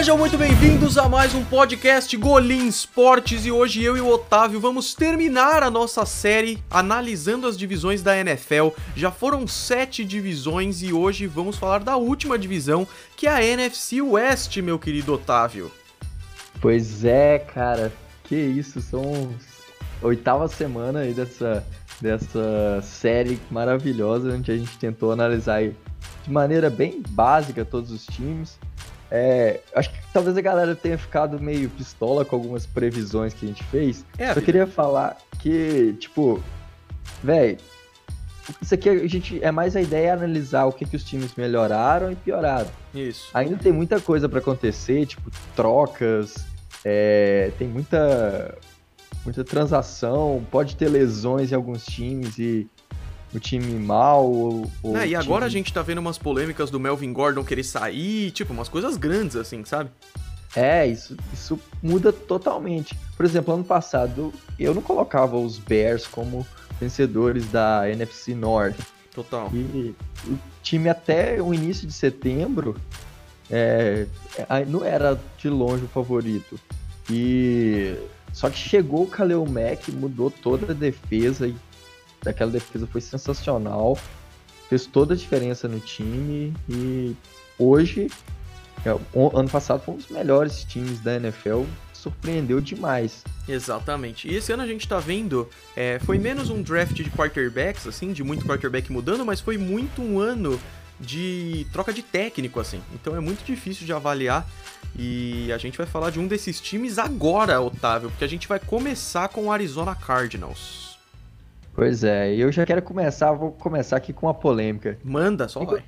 Sejam muito bem-vindos a mais um podcast Golim Esportes e hoje eu e o Otávio vamos terminar a nossa série analisando as divisões da NFL. Já foram sete divisões e hoje vamos falar da última divisão, que é a NFC West, meu querido Otávio. Pois é, cara, que isso, são oitava semana aí dessa, dessa série maravilhosa, onde a gente tentou analisar de maneira bem básica todos os times. É, acho que talvez a galera tenha ficado meio pistola com algumas previsões que a gente fez. É, Só queria falar que, tipo, velho, isso aqui a gente é mais a ideia é analisar o que, que os times melhoraram e pioraram. Isso. Ainda tem muita coisa para acontecer, tipo trocas, é, tem muita muita transação, pode ter lesões em alguns times e o time mal. Ou, ou e agora time... a gente tá vendo umas polêmicas do Melvin Gordon querer sair, tipo, umas coisas grandes assim, sabe? É, isso, isso muda totalmente. Por exemplo, ano passado eu não colocava os Bears como vencedores da NFC North. Total. E o time até o início de setembro é, não era de longe o favorito. E só que chegou o Kaleo Mack, mudou toda a defesa e aquela defesa foi sensacional, fez toda a diferença no time e hoje, é, ano passado foi um dos melhores times da NFL, surpreendeu demais. Exatamente. E esse ano a gente tá vendo, é, foi menos um draft de quarterbacks, assim, de muito quarterback mudando, mas foi muito um ano de troca de técnico, assim. Então é muito difícil de avaliar. E a gente vai falar de um desses times agora, Otávio, porque a gente vai começar com o Arizona Cardinals. Pois é, eu já quero começar, vou começar aqui com uma polêmica. Manda, só vai. O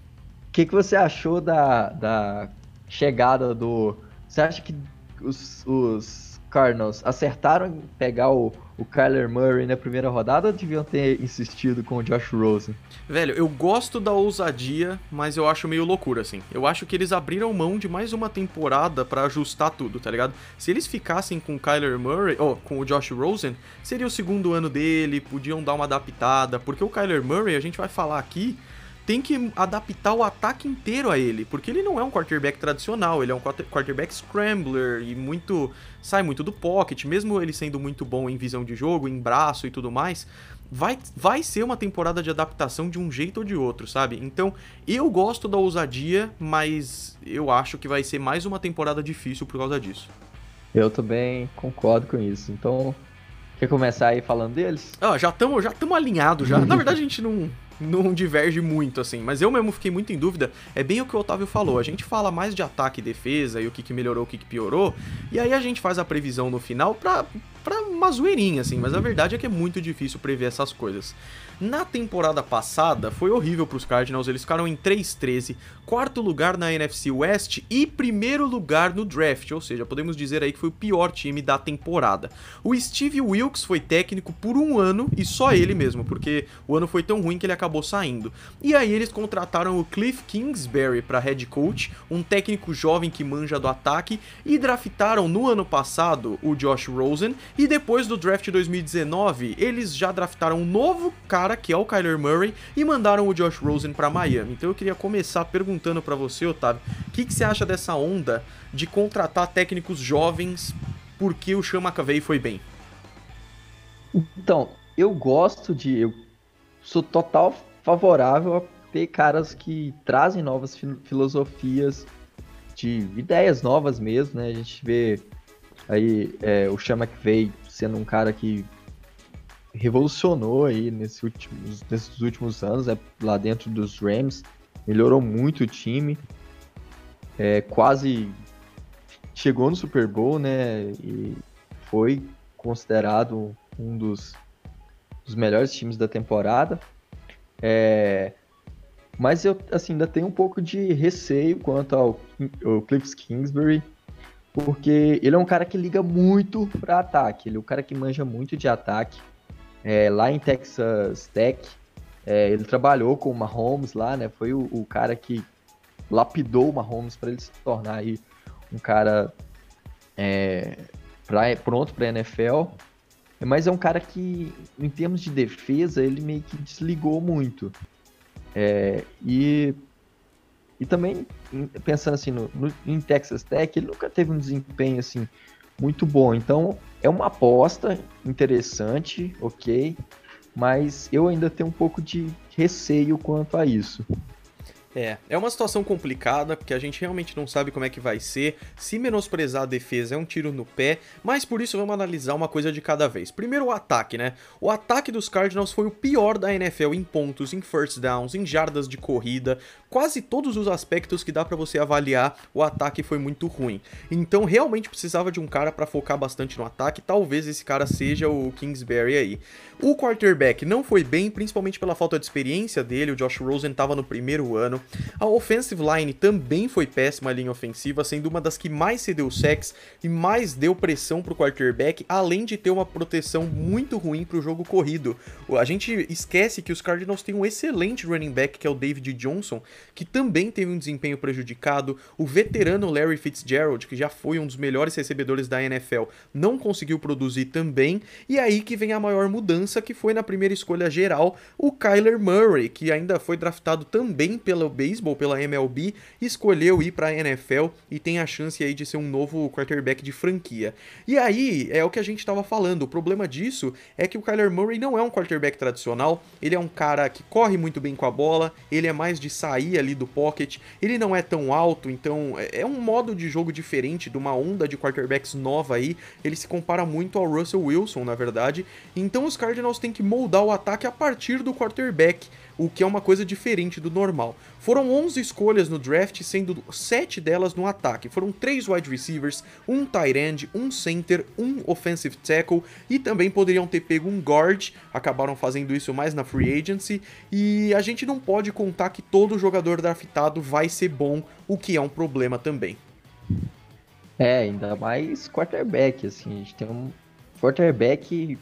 que, que você achou da, da chegada do. Você acha que os, os Cardinals acertaram em pegar o, o Kyler Murray na primeira rodada deviam ter insistido com o Josh Rosen? Velho, eu gosto da ousadia, mas eu acho meio loucura, assim. Eu acho que eles abriram mão de mais uma temporada para ajustar tudo, tá ligado? Se eles ficassem com o Kyler Murray, ou oh, com o Josh Rosen, seria o segundo ano dele, podiam dar uma adaptada, porque o Kyler Murray, a gente vai falar aqui, tem que adaptar o ataque inteiro a ele, porque ele não é um quarterback tradicional, ele é um quarterback scrambler e muito sai muito do pocket, mesmo ele sendo muito bom em visão de jogo, em braço e tudo mais, vai, vai ser uma temporada de adaptação de um jeito ou de outro, sabe? Então, eu gosto da ousadia, mas eu acho que vai ser mais uma temporada difícil por causa disso. Eu também concordo com isso. Então, quer começar aí falando deles? Ah, já estamos já alinhados já. Na verdade, a gente não não diverge muito, assim. Mas eu mesmo fiquei muito em dúvida. É bem o que o Otávio falou. A gente fala mais de ataque e defesa e o que, que melhorou, o que, que piorou. E aí a gente faz a previsão no final pra, pra uma zoeirinha, assim. Mas a verdade é que é muito difícil prever essas coisas. Na temporada passada, foi horrível para os Cardinals, eles ficaram em 3-13, quarto lugar na NFC West e primeiro lugar no draft, ou seja, podemos dizer aí que foi o pior time da temporada. O Steve Wilkes foi técnico por um ano e só ele mesmo, porque o ano foi tão ruim que ele acabou saindo. E aí eles contrataram o Cliff Kingsbury para head coach, um técnico jovem que manja do ataque, e draftaram no ano passado o Josh Rosen, e depois do draft 2019, eles já draftaram um novo cara que é o Kyler Murray, e mandaram o Josh Rosen para Miami. Então eu queria começar perguntando para você, Otávio, o que, que, você acha dessa onda de contratar técnicos jovens porque o Sean McVay foi bem? Então, eu gosto de. Eu sou total favorável a ter caras que trazem novas filosofias, de ideias novas mesmo, né? A gente vê aí é, o Sean McVay sendo um cara que revolucionou aí nesse últimos, nesses últimos anos, é, lá dentro dos Rams, melhorou muito o time, é, quase chegou no Super Bowl, né, e foi considerado um dos, dos melhores times da temporada, é, mas eu assim, ainda tenho um pouco de receio quanto ao, ao Cliff Kingsbury, porque ele é um cara que liga muito para ataque, ele é um cara que manja muito de ataque, é, lá em Texas Tech. É, ele trabalhou com o Mahomes lá, né? Foi o, o cara que lapidou o Mahomes para ele se tornar aí um cara é, pra, pronto para NFL. Mas é um cara que, em termos de defesa, ele meio que desligou muito. É, e E também, pensando assim, no, no, em Texas Tech, ele nunca teve um desempenho assim muito bom. Então, é uma aposta interessante, ok, mas eu ainda tenho um pouco de receio quanto a isso. É, é uma situação complicada, porque a gente realmente não sabe como é que vai ser. Se menosprezar a defesa é um tiro no pé, mas por isso vamos analisar uma coisa de cada vez. Primeiro o ataque, né? O ataque dos Cardinals foi o pior da NFL em pontos, em first downs, em jardas de corrida, quase todos os aspectos que dá para você avaliar, o ataque foi muito ruim. Então realmente precisava de um cara para focar bastante no ataque, talvez esse cara seja o Kingsbury aí. O quarterback não foi bem, principalmente pela falta de experiência dele, o Josh Rosen estava no primeiro ano. A offensive line também foi péssima a linha ofensiva, sendo uma das que mais cedeu sacks e mais deu pressão para o quarterback, além de ter uma proteção muito ruim para o jogo corrido. A gente esquece que os Cardinals têm um excelente running back, que é o David Johnson, que também teve um desempenho prejudicado. O veterano Larry Fitzgerald, que já foi um dos melhores recebedores da NFL, não conseguiu produzir também. E aí que vem a maior mudança, que foi na primeira escolha geral, o Kyler Murray, que ainda foi draftado também pelo beisebol, pela MLB, escolheu ir para a NFL e tem a chance aí de ser um novo quarterback de franquia. E aí é o que a gente estava falando. O problema disso é que o Kyler Murray não é um quarterback tradicional. Ele é um cara que corre muito bem com a bola. Ele é mais de sair ali do pocket. Ele não é tão alto, então é, é um modo de jogo diferente de uma onda de quarterbacks nova aí. Ele se compara muito ao Russell Wilson, na verdade. Então os Cardinals têm que moldar o ataque a partir do quarterback o que é uma coisa diferente do normal. Foram 11 escolhas no draft, sendo 7 delas no ataque. Foram 3 wide receivers, um tight end, um center, um offensive tackle e também poderiam ter pego um guard, acabaram fazendo isso mais na free agency e a gente não pode contar que todo jogador draftado vai ser bom, o que é um problema também. É, ainda mais quarterback, assim, a gente tem um quarterback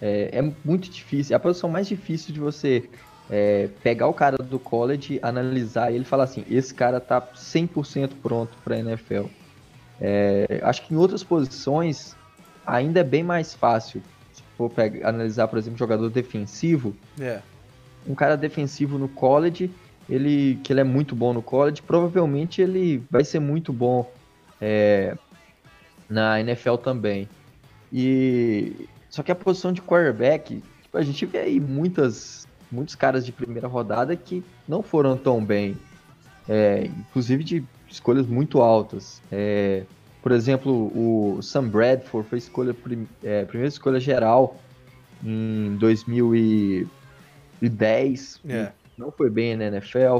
é, é, muito difícil, é a posição mais difícil de você é, pegar o cara do college, analisar ele e falar assim: esse cara tá 100% pronto para NFL. É, acho que em outras posições ainda é bem mais fácil. Se for pegar, analisar, por exemplo, jogador defensivo, é. um cara defensivo no college, ele que ele é muito bom no college, provavelmente ele vai ser muito bom é, na NFL também. E só que a posição de quarterback, tipo, a gente vê aí muitas muitos caras de primeira rodada que não foram tão bem, é, inclusive de escolhas muito altas. É, por exemplo, o Sam Bradford foi escolha, é, primeira escolha geral em 2010, é. não foi bem na NFL.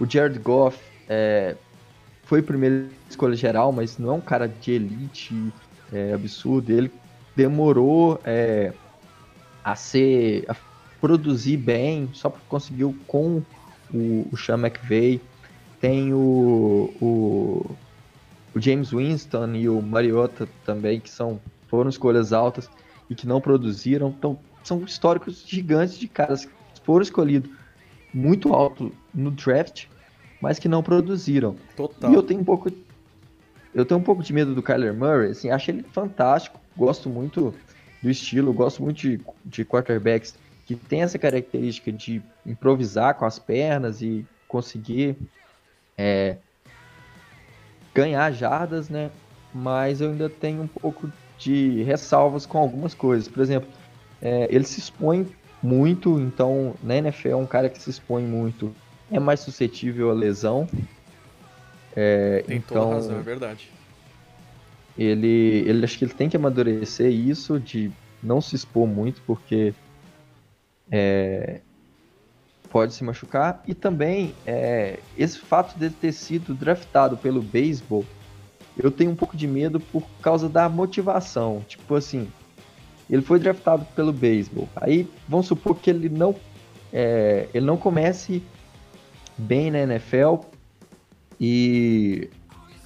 O Jared Goff é, foi primeira escolha geral, mas não é um cara de elite é, absurdo. Ele demorou a ser a produzir bem, só conseguiu com o, o Sean McVay. Tem o, o, o, James Winston e o Mariota também, que são, foram escolhas altas e que não produziram. Então, são históricos gigantes de caras que foram escolhidos muito alto no draft, mas que não produziram. Total. E eu tenho um pouco eu tenho um pouco de medo do Kyler Murray, assim, acho ele fantástico, gosto muito do estilo, gosto muito de, de quarterbacks que tem essa característica de improvisar com as pernas e conseguir é, ganhar jardas, né? Mas eu ainda tenho um pouco de ressalvas com algumas coisas. Por exemplo, é, ele se expõe muito, então na NFL é um cara que se expõe muito, é mais suscetível a lesão. É, tem então, toda razão, é verdade. Ele, ele acho que ele tem que amadurecer isso de não se expor muito, porque é, pode se machucar. E também é, esse fato de ter sido draftado pelo beisebol, eu tenho um pouco de medo por causa da motivação. Tipo assim, ele foi draftado pelo beisebol. Aí vamos supor que ele não é, ele não comece bem na NFL e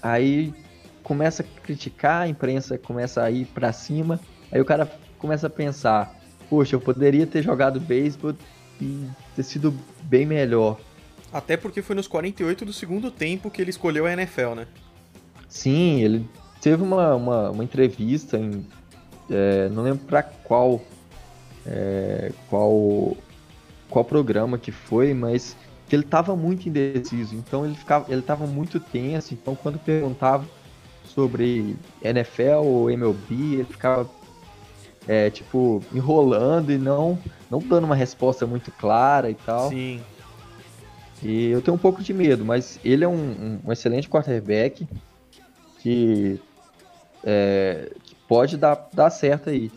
aí começa a criticar, a imprensa começa a ir para cima, aí o cara começa a pensar, poxa, eu poderia ter jogado beisebol e ter sido bem melhor. Até porque foi nos 48 do segundo tempo que ele escolheu a NFL, né? Sim, ele teve uma, uma, uma entrevista em. É, não lembro para qual, é, qual. qual programa que foi, mas que ele estava muito indeciso, então ele ficava, ele estava muito tenso, então quando perguntava sobre NFL ou MLB, ele ficava é, tipo enrolando e não não dando uma resposta muito clara e tal. Sim. E eu tenho um pouco de medo, mas ele é um, um, excelente quarterback que, é, que pode dar, dar certo aí.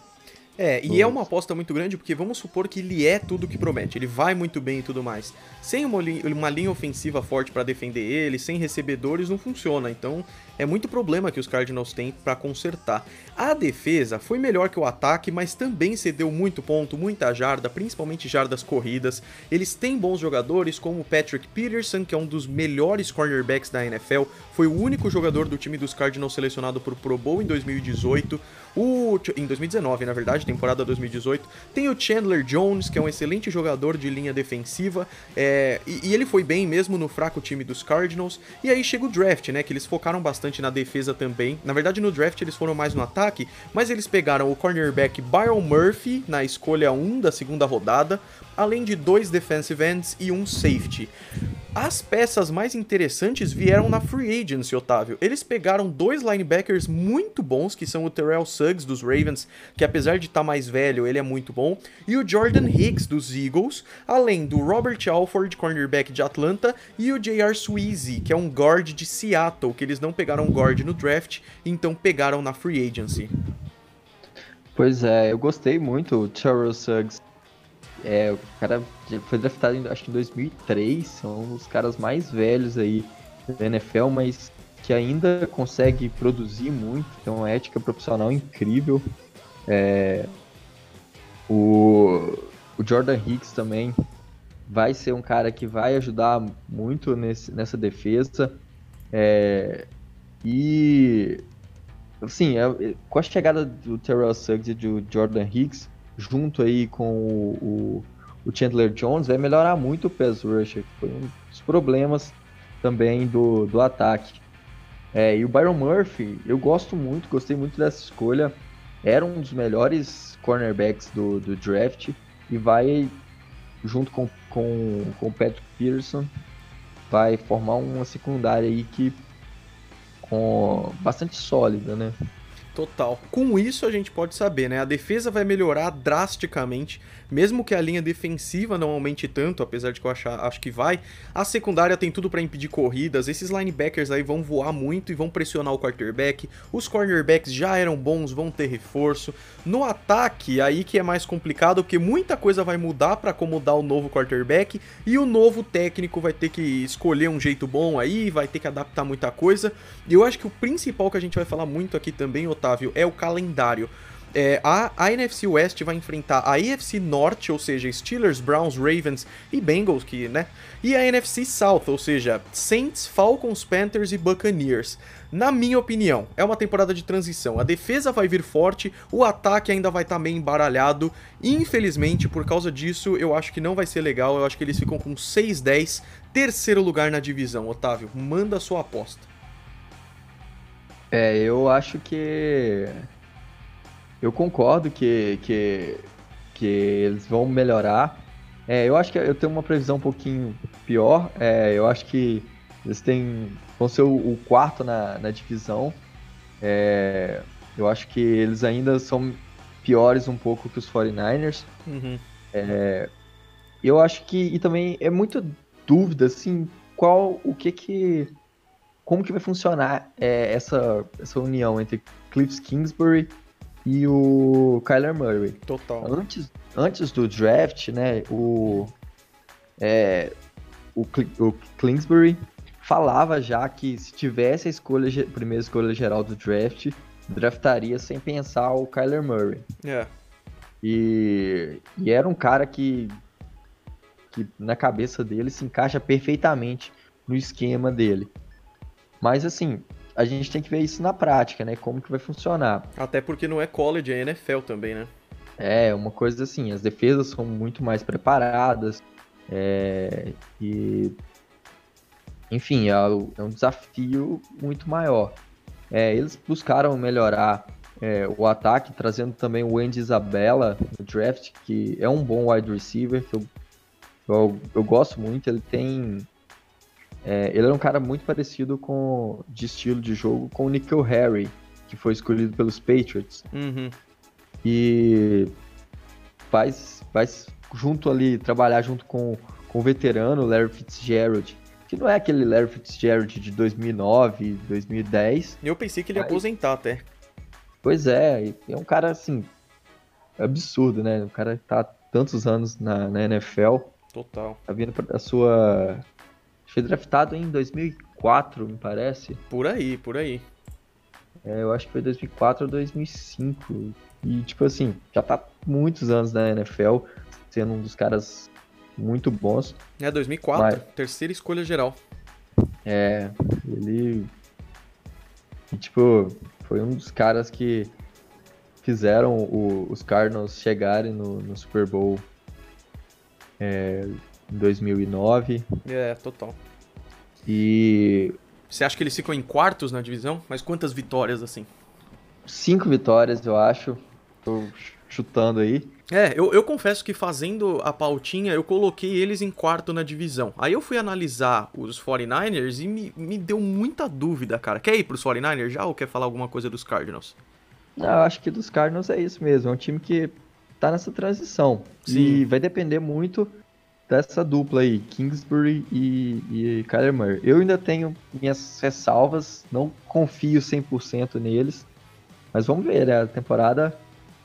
É, e é uma aposta muito grande porque vamos supor que ele é tudo que promete, ele vai muito bem e tudo mais. Sem uma linha, uma linha ofensiva forte para defender ele, sem recebedores, não funciona. Então é muito problema que os Cardinals têm para consertar. A defesa foi melhor que o ataque, mas também cedeu muito ponto, muita jarda, principalmente jardas corridas. Eles têm bons jogadores, como Patrick Peterson, que é um dos melhores cornerbacks da NFL, foi o único jogador do time dos Cardinals selecionado para o Pro Bowl em 2018. O, em 2019, na verdade, temporada 2018. Tem o Chandler Jones, que é um excelente jogador de linha defensiva, é, e, e, ele foi bem mesmo no fraco time dos Cardinals. E aí chega o draft, né? Que eles focaram bastante na defesa também. Na verdade, no draft eles foram mais no ataque, mas eles pegaram o cornerback Byron Murphy na escolha 1 da segunda rodada, além de dois defensive ends e um safety. As peças mais interessantes vieram na free agency, Otávio. Eles pegaram dois linebackers muito bons, que são o Terrell Suggs dos Ravens, que apesar de estar tá mais velho, ele é muito bom, e o Jordan Hicks dos Eagles, além do Robert Alford, cornerback de Atlanta, e o J.R. Sweezy, que é um guard de Seattle, que eles não pegaram guard no draft, então pegaram na free agency. Pois é, eu gostei muito do Terrell Suggs é, o cara foi draftado em, acho que em 2003, são os caras mais velhos aí da NFL, mas que ainda consegue produzir muito, tem uma ética profissional incrível. É, o, o Jordan Hicks também vai ser um cara que vai ajudar muito nesse, nessa defesa. É, e assim, é, com a chegada do Terrell Suggs e do Jordan Hicks, junto aí com o, o, o Chandler Jones, vai melhorar muito o pass rusher, que foi um dos problemas também do, do ataque. É, e o Byron Murphy, eu gosto muito, gostei muito dessa escolha. Era um dos melhores cornerbacks do, do draft e vai, junto com, com, com o Patrick Peterson, vai formar uma secundária aí que com bastante sólida, né? Total. Com isso a gente pode saber, né? A defesa vai melhorar drasticamente mesmo que a linha defensiva não aumente tanto, apesar de que eu achar, acho que vai, a secundária tem tudo para impedir corridas, esses linebackers aí vão voar muito e vão pressionar o quarterback, os cornerbacks já eram bons, vão ter reforço. No ataque, aí que é mais complicado, porque muita coisa vai mudar para acomodar o novo quarterback e o novo técnico vai ter que escolher um jeito bom aí, vai ter que adaptar muita coisa. E eu acho que o principal que a gente vai falar muito aqui também, Otávio, é o calendário. É, a, a, NFC West vai enfrentar a AFC Norte, ou seja, Steelers, Browns, Ravens e Bengals, que, né? E a NFC South, ou seja, Saints, Falcons, Panthers e Buccaneers. Na minha opinião, é uma temporada de transição. A defesa vai vir forte, o ataque ainda vai estar tá meio embaralhado. Infelizmente, por causa disso, eu acho que não vai ser legal. Eu acho que eles ficam com 6-10, terceiro lugar na divisão. Otávio, manda sua aposta. É, eu acho que eu concordo que, que, que eles vão melhorar. É, eu acho que eu tenho uma previsão um pouquinho pior. É, eu acho que eles têm, vão ser o, o quarto na, na divisão. É, eu acho que eles ainda são piores um pouco que os 49ers. Uhum. É, eu acho que e também é muita dúvida assim qual o que que como que vai funcionar é, essa essa união entre Cliff Kingsbury e o Kyler Murray. Total. Antes, antes do draft, né, o, é, o, o Kingsbury falava já que se tivesse a escolha, primeira escolha geral do draft, draftaria sem pensar o Kyler Murray. É. E, e era um cara que, que na cabeça dele se encaixa perfeitamente no esquema dele. Mas assim, a gente tem que ver isso na prática, né? Como que vai funcionar. Até porque não é college, é NFL também, né? É, uma coisa assim, as defesas são muito mais preparadas é, e enfim, é, é, um desafio muito maior. É, eles buscaram melhorar é, o ataque, trazendo também o Andy Isabella no draft, que é um bom wide receiver, que eu Eu, eu gosto muito, ele tem. É, ele é um cara muito parecido com de estilo de jogo com o Nickel Harry, que foi escolhido pelos Patriots. Uhum. E faz, faz junto ali, trabalhar junto com, com o veterano Larry Fitzgerald, que não é aquele Larry Fitzgerald de 2009, 2010. Eu pensei que ele ia Aí, aposentar até. Pois é, é um cara assim, absurdo, né? O cara tá tantos anos na, na NFL. Total. Tá vindo pra sua. Foi draftado em 2004, me parece. Por aí, por aí. É, eu acho que foi 2004 ou 2005. E, tipo assim, já tá muitos anos na NFL, sendo um dos caras muito bons. É, 2004, Mas... terceira escolha geral. É, ele. E, tipo, foi um dos caras que fizeram o, os Cardinals chegarem no, no Super Bowl é, em 2009. É, total. E. Você acha que eles ficam em quartos na divisão? Mas quantas vitórias assim? Cinco vitórias, eu acho. Tô chutando aí. É, eu, eu confesso que fazendo a pautinha, eu coloquei eles em quarto na divisão. Aí eu fui analisar os 49ers e me, me deu muita dúvida, cara. Quer ir pros 49ers já ou quer falar alguma coisa dos Cardinals? Não, eu acho que dos Cardinals é isso mesmo. É um time que tá nessa transição. Sim. E vai depender muito dessa dupla aí, Kingsbury e, e Kyler Murray. Eu ainda tenho minhas ressalvas, não confio 100% neles. Mas vamos ver, né? A temporada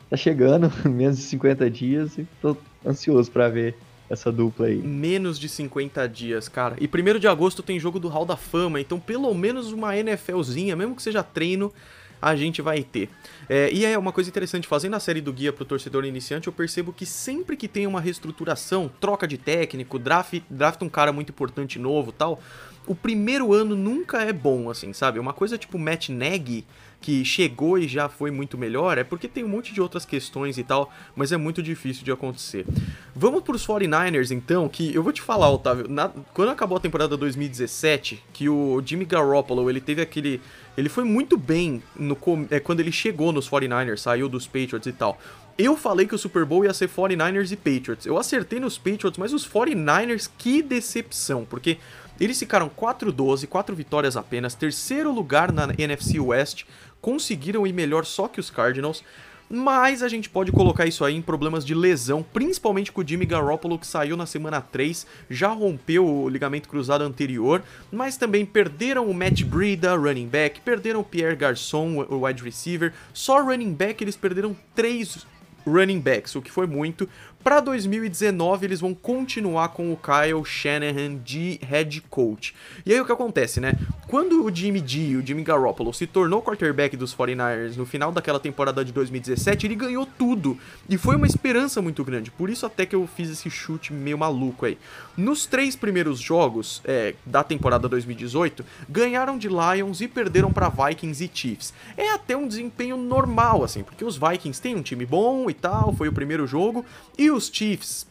tá chegando, menos de 50 dias, e tô ansioso para ver essa dupla aí. Menos de 50 dias, cara. E primeiro de agosto tem jogo do Hall da Fama, então pelo menos uma NFLzinha, mesmo que seja treino, a gente vai ter. É, e é uma coisa interessante, fazendo a série do guia para o torcedor iniciante, eu percebo que sempre que tem uma reestruturação, troca de técnico, draft, draft um cara muito importante novo tal, o primeiro ano nunca é bom, assim, sabe? Uma coisa tipo Matt Nagy, que chegou e já foi muito melhor, é porque tem um monte de outras questões e tal, mas é muito difícil de acontecer. Vamos para os 49ers então, que eu vou te falar, Otávio, na, quando acabou a temporada 2017, que o Jimmy Garoppolo, ele teve aquele ele foi muito bem no, é, quando ele chegou nos 49ers, saiu dos Patriots e tal. Eu falei que o Super Bowl ia ser 49ers e Patriots. Eu acertei nos Patriots, mas os 49ers, que decepção, porque eles ficaram 4-12, 4 vitórias apenas, terceiro lugar na NFC West, conseguiram ir melhor só que os Cardinals. Mas a gente pode colocar isso aí em problemas de lesão, principalmente com o Jimmy Garoppolo que saiu na semana 3, já rompeu o ligamento cruzado anterior, mas também perderam o Matt Breida, running back, perderam o Pierre Garçon, o wide receiver, só running back eles perderam três running backs, o que foi muito, para 2019 eles vão continuar com o Kyle Shanahan de head coach. E aí o que acontece, né? Quando o Jimmy G, o Jimmy Garoppolo, se tornou quarterback dos 49ers no final daquela temporada de 2017, ele ganhou tudo. E foi uma esperança muito grande. Por isso até que eu fiz esse chute meio maluco aí. Nos três primeiros jogos é, da temporada 2018, ganharam de Lions e perderam para Vikings e Chiefs. É até um desempenho normal, assim, porque os Vikings têm um time bom e tal, foi o primeiro jogo, e os Chiefs,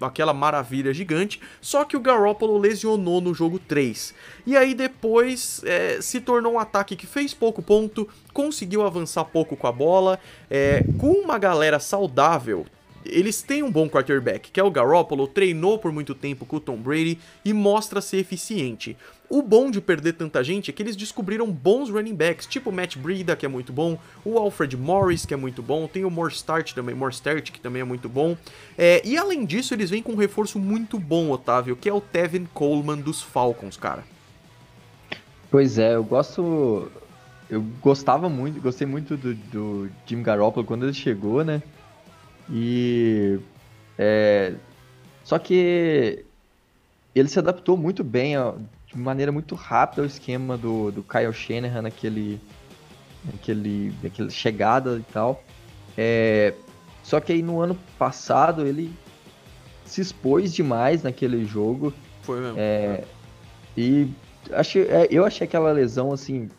aquela maravilha gigante, só que o Garoppolo lesionou no jogo 3. E aí depois é, se tornou um ataque que fez pouco ponto, conseguiu avançar pouco com a bola, é, com uma galera saudável, eles têm um bom quarterback, que é o Garoppolo, treinou por muito tempo com o Tom Brady e mostra ser eficiente. O bom de perder tanta gente é que eles descobriram bons running backs, tipo Matt Breida, que é muito bom, o Alfred Morris, que é muito bom, tem o Morstart também, Morstart, que também é muito bom. É, e além disso, eles vêm com um reforço muito bom, Otávio, que é o Tevin Coleman dos Falcons, cara. Pois é, eu gosto. Eu gostava muito, gostei muito do, do Jim Garoppolo quando ele chegou, né? E. É, só que ele se adaptou muito bem ó, de maneira muito rápida ao esquema do, do Kyle Shanahan naquele, naquele, naquele chegada e tal. É, só que aí no ano passado ele se expôs demais naquele jogo. Foi mesmo. É, e achei, é, eu achei aquela lesão assim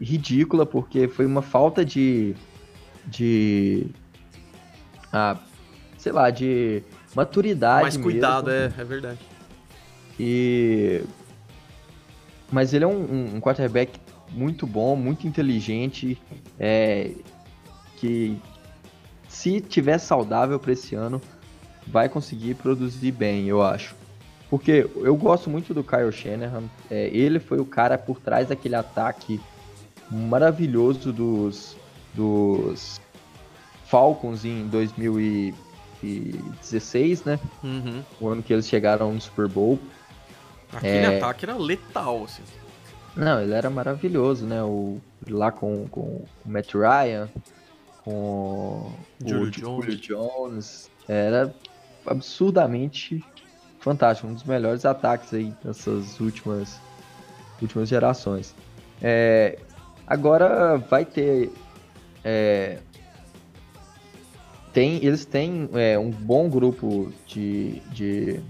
ridícula porque foi uma falta de de ah, sei lá de maturidade mais cuidado mesmo. é é verdade e mas ele é um, um quarterback muito bom, muito inteligente, é, que se tiver saudável para esse ano, vai conseguir produzir bem, eu acho. Porque eu gosto muito do Kyle Shanahan. É, ele foi o cara por trás daquele ataque maravilhoso dos, dos Falcons em 2016, né? Uhum. O ano que eles chegaram no Super Bowl. Aquele é... ataque era letal, assim. Não, ele era maravilhoso, né? O, lá com, com o Matt Ryan, com Julio o Jones. Julio Jones. Era absurdamente fantástico, um dos melhores ataques aí dessas últimas, últimas gerações. É, agora vai ter. É, tem, eles têm é, um bom grupo de, de,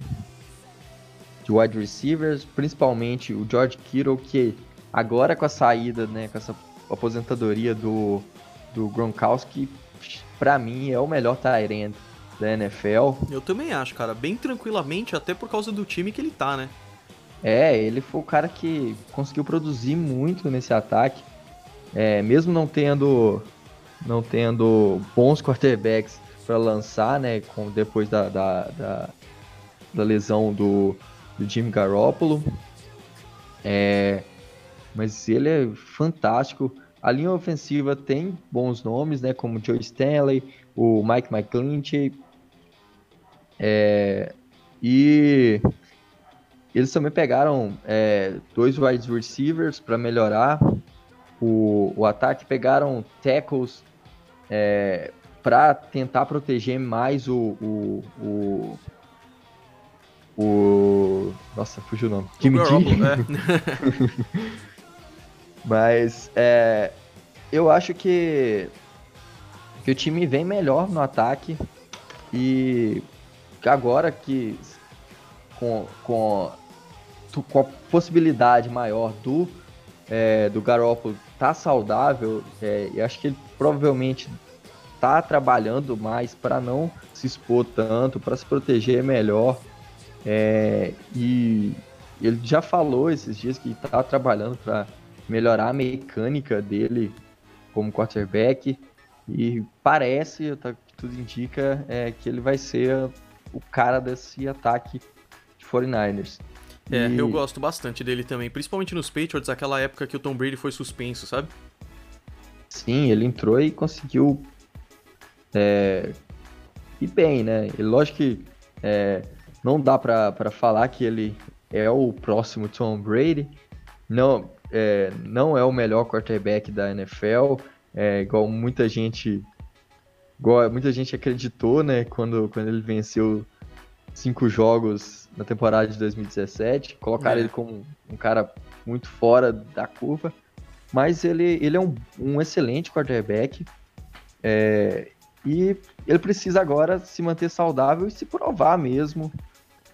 de wide receivers, principalmente o George Kittle, que agora com a saída, né, com essa aposentadoria do, do Gronkowski, para mim é o melhor tight end da NFL. Eu também acho, cara, bem tranquilamente, até por causa do time que ele tá, né? É, ele foi o cara que conseguiu produzir muito nesse ataque. É, mesmo não tendo não tendo bons quarterbacks para lançar, né, com, depois da, da, da, da lesão do, do Jimmy Garoppolo. É, mas ele é fantástico. A linha ofensiva tem bons nomes, né, como Joe Stanley, o Mike McClinch, é, e eles também pegaram é, dois wide receivers para melhorar o, o ataque, pegaram tackles é, para tentar proteger mais o, o, o, o, Nossa, fugiu o nome. Jimmy G. É. Mas é, eu acho que, que o time vem melhor no ataque e agora que com, com, com a possibilidade maior do, é, do Garoppolo tá saudável, é, eu acho que ele provavelmente tá trabalhando mais para não se expor tanto, para se proteger melhor. É, e ele já falou esses dias que tá trabalhando para melhorar a mecânica dele como quarterback. E parece, tá, tudo indica, é, que ele vai ser o cara desse ataque de 49ers. É, E- eu gosto bastante dele também, principalmente nos Patriots, aquela época que o Tom Brady foi suspenso, sabe? Sim, ele entrou e conseguiu é, ir bem, né? E lógico que é, não dá pra falar que ele é o próximo Tom Brady, não é, não é o melhor quarterback da NFL, é, igual muita gente igual muita gente acreditou, né? Quando, quando ele venceu cinco jogos na temporada de 2017, colocaram É. ele como um cara muito fora da curva. Mas ele, ele é um, um excelente quarterback. é, e ele precisa agora se manter saudável e se provar mesmo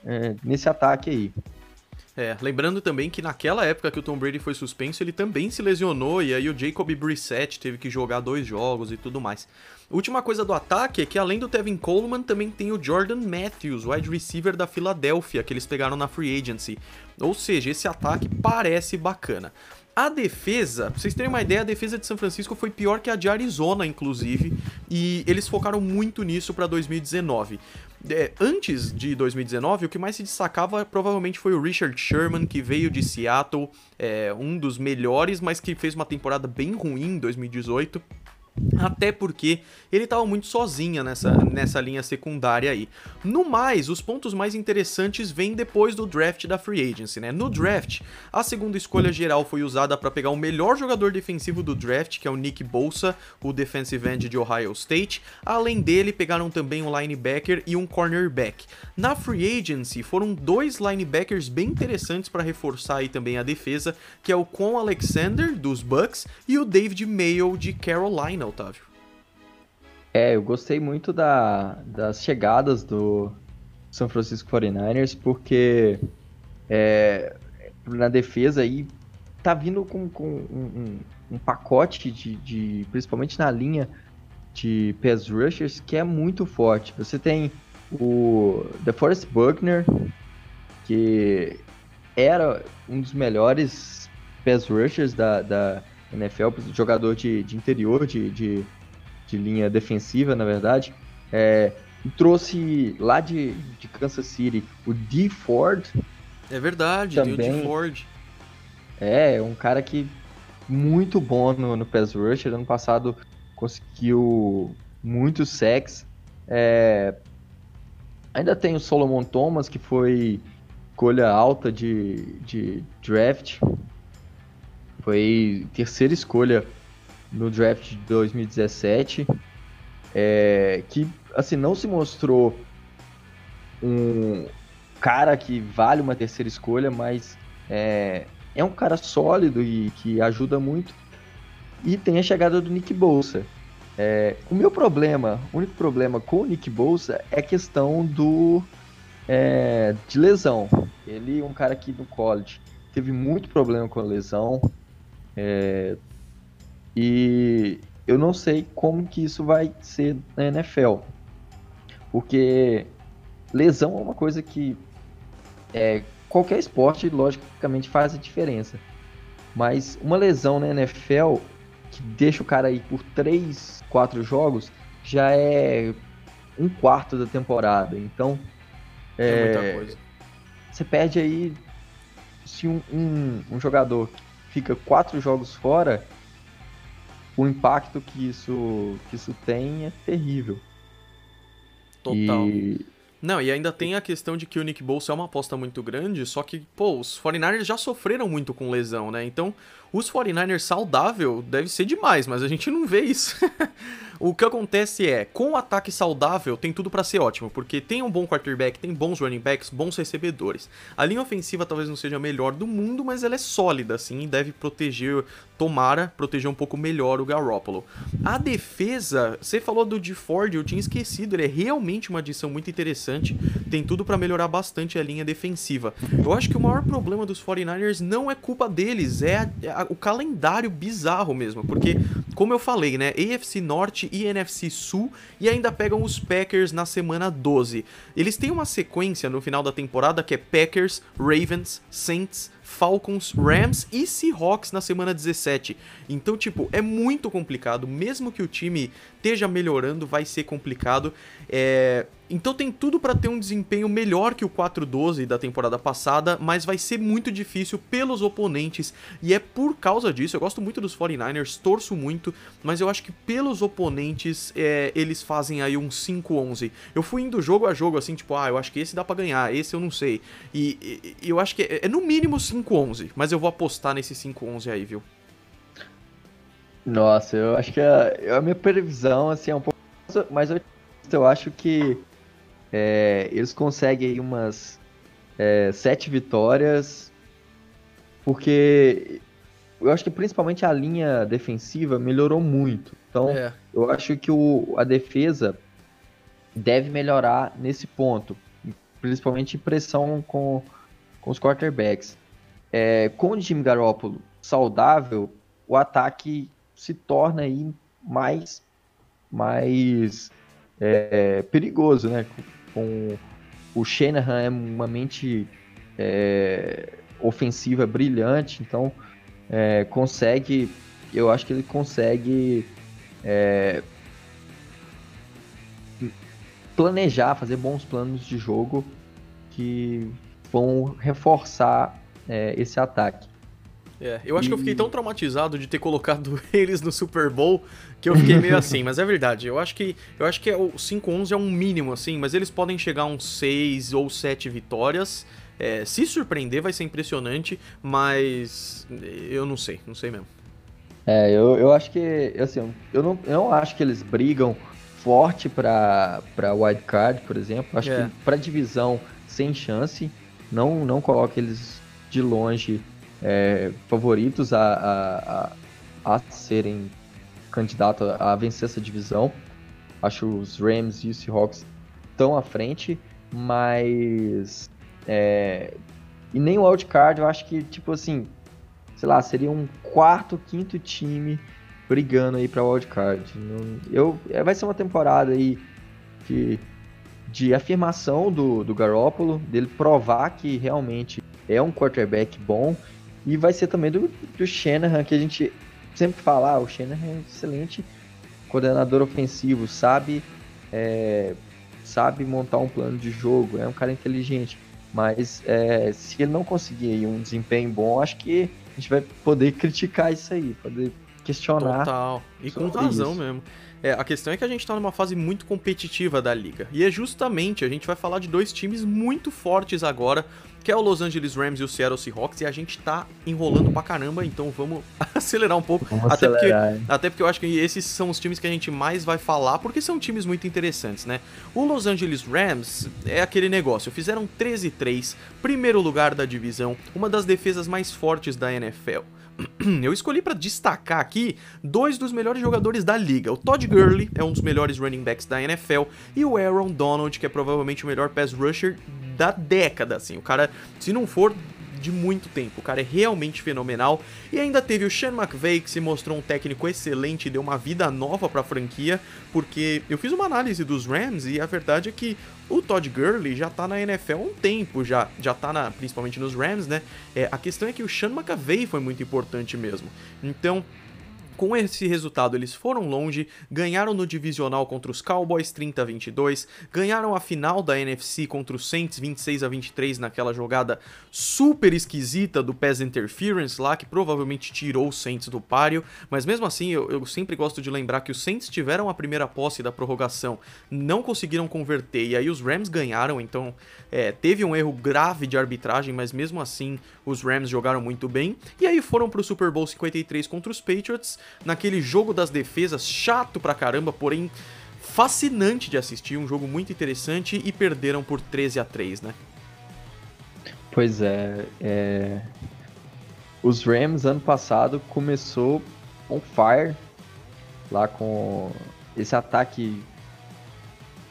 é, nesse ataque aí. É, lembrando também que naquela época que o Tom Brady foi suspenso, ele também se lesionou e aí o Jacob Brissett teve que jogar dois jogos e tudo mais. Última coisa do ataque é que além do Tevin Coleman, também tem o Jordan Matthews, wide receiver da Filadélfia, que eles pegaram na free agency. Ou seja, esse ataque parece bacana. A defesa, pra vocês terem uma ideia, a defesa de São Francisco foi pior que a de Arizona, inclusive, e eles focaram muito nisso pra 2019. É, antes de 2019, o que mais se destacava provavelmente foi o Richard Sherman, que veio de Seattle, é, um dos melhores, mas que fez uma temporada bem ruim em 2018. Até porque ele estava muito sozinha nessa, nessa linha secundária aí. No mais, os pontos mais interessantes vêm depois do draft da Free Agency, né? No draft, a segunda escolha geral foi usada para pegar o melhor jogador defensivo do draft, que é o Nick Bolsa, o defensive end de Ohio State. Além dele, pegaram também um linebacker e um cornerback. Na Free Agency, foram dois linebackers bem interessantes para reforçar aí também a defesa, que é o Con Alexander, dos Bucks, e o David Mayo, de Carolina, Otávio. É, eu gostei muito da, das chegadas do São Francisco 49ers, porque é, na defesa aí tá vindo com, com um, um- pacote de, de- principalmente na linha de pass rushers, que é muito forte. Você tem o DeForest Buckner, que era um dos melhores pass rushers da, da NFL, jogador de, de interior, de, de, de linha defensiva, na verdade. É, trouxe lá de, de Kansas City o D Ford. É verdade, também. tem o D Ford. É, um cara que muito bom no, no pass rush. Ano passado conseguiu muito sex. É... Ainda tem o Solomon Thomas, que foi escolha alta de, de draft. Foi terceira escolha no draft de 2017. É, que assim não se mostrou um cara que vale uma terceira escolha, mas é, é um cara sólido e que ajuda muito. E tem a chegada do Nick Bolsa. É, o meu problema, o único problema com o Nick Bolsa é a questão do é, de lesão. Ele é um cara que no college teve muito problema com a lesão. É, e eu não sei como que isso vai ser na NFL. Porque lesão é uma coisa que é, qualquer esporte, logicamente, faz a diferença. Mas uma lesão na NFL que deixa o cara aí por 3, 4 jogos já é um quarto da temporada. Então, é, é muita coisa. Você perde aí se um, um, um jogador fica quatro jogos fora, o impacto que isso, que isso tem é terrível. Total. E não, e ainda tem a questão de que o Nick Bolsa é uma aposta muito grande, só que, pô, os 49ers já sofreram muito com lesão, né? Então, os 49ers saudável deve ser demais, mas a gente não vê isso. o que acontece é, com o ataque saudável, tem tudo para ser ótimo, porque tem um bom quarterback, tem bons running backs, bons recebedores. A linha ofensiva talvez não seja a melhor do mundo, mas ela é sólida, assim, e deve proteger, tomara, proteger um pouco melhor o Garoppolo. A defesa, você falou do de Ford, eu tinha esquecido, ele é realmente uma adição muito interessante, tem tudo para melhorar bastante a linha defensiva. Eu acho que o maior problema dos 49ers não é culpa deles, é a, a, o calendário bizarro mesmo, porque, como eu falei, né, AFC Norte e NFC Sul e ainda pegam os Packers na semana 12. Eles têm uma sequência no final da temporada que é Packers, Ravens, Saints, Falcons, Rams e Seahawks na semana 17. Então, tipo, é muito complicado. Mesmo que o time esteja melhorando, vai ser complicado. É... Então tem tudo para ter um desempenho melhor que o 4-12 da temporada passada, mas vai ser muito difícil pelos oponentes. E é por causa disso, eu gosto muito dos 49ers, torço muito, mas eu acho que pelos oponentes é, eles fazem aí um 5-11. Eu fui indo jogo a jogo, assim, tipo, ah, eu acho que esse dá para ganhar, esse eu não sei. E, e eu acho que é, é no mínimo 5-11, mas eu vou apostar nesse 5-11 aí, viu? Nossa, eu acho que a, a minha previsão assim, é um pouco mais eu acho que é, eles conseguem aí umas é, sete vitórias, porque eu acho que principalmente a linha defensiva melhorou muito. Então, é. eu acho que o, a defesa deve melhorar nesse ponto, principalmente pressão com, com os quarterbacks. É, com o Jimmy Garoppolo saudável, o ataque se torna aí mais, mais é, perigoso, né? Com o Shanahan é uma mente é, ofensiva brilhante, então é, consegue, eu acho que ele consegue é, planejar, fazer bons planos de jogo que vão reforçar é, esse ataque. É, eu acho e... que eu fiquei tão traumatizado de ter colocado eles no Super Bowl que eu fiquei meio assim, mas é verdade. Eu acho que eu acho que é, o 5-11 é um mínimo assim, mas eles podem chegar a uns 6 ou 7 vitórias. É, se surpreender vai ser impressionante, mas eu não sei, não sei mesmo. É, eu, eu acho que assim, eu não, eu não acho que eles brigam forte para para wild card, por exemplo. Acho é. que para divisão sem chance, não não coloque eles de longe é, favoritos a, a, a, serem candidatos a vencer essa divisão. Acho os Rams e os Seahawks estão à frente, mas é, e nem o wildcard, eu acho que tipo assim, sei lá, seria um quarto, quinto time brigando aí para wildcard. Eu é, vai ser uma temporada aí de, de afirmação do, do Garoppolo, dele provar que realmente é um quarterback bom e vai ser também do, do Shanahan, que a gente sempre fala, ah, o Shanahan é excelente coordenador ofensivo, sabe é, sabe montar um plano de jogo, é um cara inteligente. Mas é, se ele não conseguir um desempenho bom, acho que a gente vai poder criticar isso aí, poder questionar. Total. E com razão isso. mesmo. É, a questão é que a gente tá numa fase muito competitiva da liga. E é justamente, a gente vai falar de dois times muito fortes agora, que é o Los Angeles Rams e o Seattle Seahawks, e a gente tá enrolando pra caramba, então vamos acelerar um pouco. Vamos até, acelerar, porque, até porque eu acho que esses são os times que a gente mais vai falar, porque são times muito interessantes, né? O Los Angeles Rams é aquele negócio, fizeram 13-3, primeiro lugar da divisão, uma das defesas mais fortes da NFL. eu escolhi para destacar aqui dois dos melhores jogadores da liga. O Todd Gurley é um dos melhores running backs da NFL e o Aaron Donald, que é provavelmente o melhor pass rusher da década, assim. O cara, se não for de muito tempo. O cara é realmente fenomenal. E ainda teve o Sean McVay, que se mostrou um técnico excelente e deu uma vida nova para a franquia, porque eu fiz uma análise dos Rams e a verdade é que o Todd Gurley já tá na NFL há um tempo, já, já tá na, principalmente nos Rams, né? É, a questão é que o Sean McVay foi muito importante mesmo. Então, com esse resultado, eles foram longe, ganharam no divisional contra os Cowboys 30 a 22, ganharam a final da NFC contra os Saints 26 a 23 naquela jogada super esquisita do pass interference lá, que provavelmente tirou os Saints do páreo, mas mesmo assim eu, eu sempre gosto de lembrar que os Saints tiveram a primeira posse da prorrogação, não conseguiram converter, e aí os Rams ganharam, então é, teve um erro grave de arbitragem, mas mesmo assim os Rams jogaram muito bem, e aí foram pro Super Bowl 53 contra os Patriots, naquele jogo das defesas, chato pra caramba, porém fascinante de assistir, um jogo muito interessante e perderam por 13 a 3, né? Pois é, é... os Rams ano passado começou on fire lá com esse ataque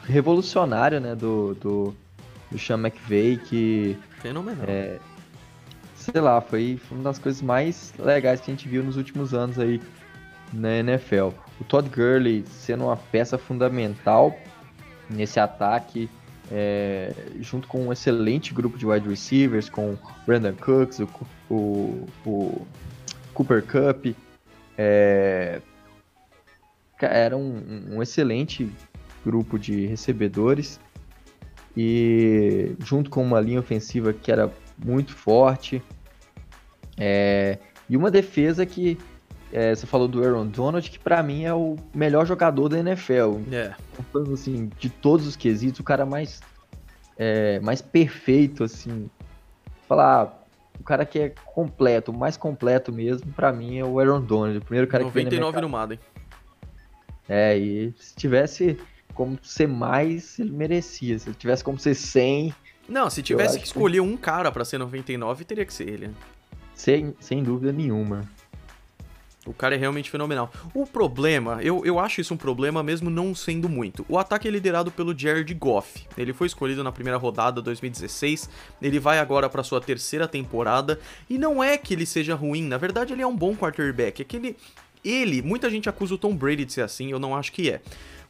revolucionário, né, do, do, do Sean McVay, que... Fenomenal. É, sei lá, foi uma das coisas mais legais que a gente viu nos últimos anos aí na NFL. O Todd Gurley sendo uma peça fundamental nesse ataque, é, junto com um excelente grupo de wide receivers, com Brandon Cooks, o, o, o Cooper Cup. É, era um, um, excelente grupo de recebedores e junto com uma linha ofensiva que era muito forte é, e uma defesa que é, você falou do Aaron Donald, que para mim é o melhor jogador da NFL. É. Falando assim, de todos os quesitos, o cara mais, é, mais perfeito, assim. Falar, o cara que é completo, o mais completo mesmo, para mim é o Aaron Donald, o primeiro cara 99 que 99 no Madden. É, e se tivesse como ser mais, ele merecia. Se ele tivesse como ser 100... Não, se tivesse que escolher que... um cara para ser 99, teria que ser ele. Sem, sem dúvida nenhuma. O cara é realmente fenomenal. O problema, eu, eu acho isso um problema mesmo não sendo muito. O ataque é liderado pelo Jared Goff. Ele foi escolhido na primeira rodada 2016. Ele vai agora para sua terceira temporada e não é que ele seja ruim, na verdade ele é um bom quarterback. É que ele ele, muita gente acusa o Tom Brady de ser assim, eu não acho que é.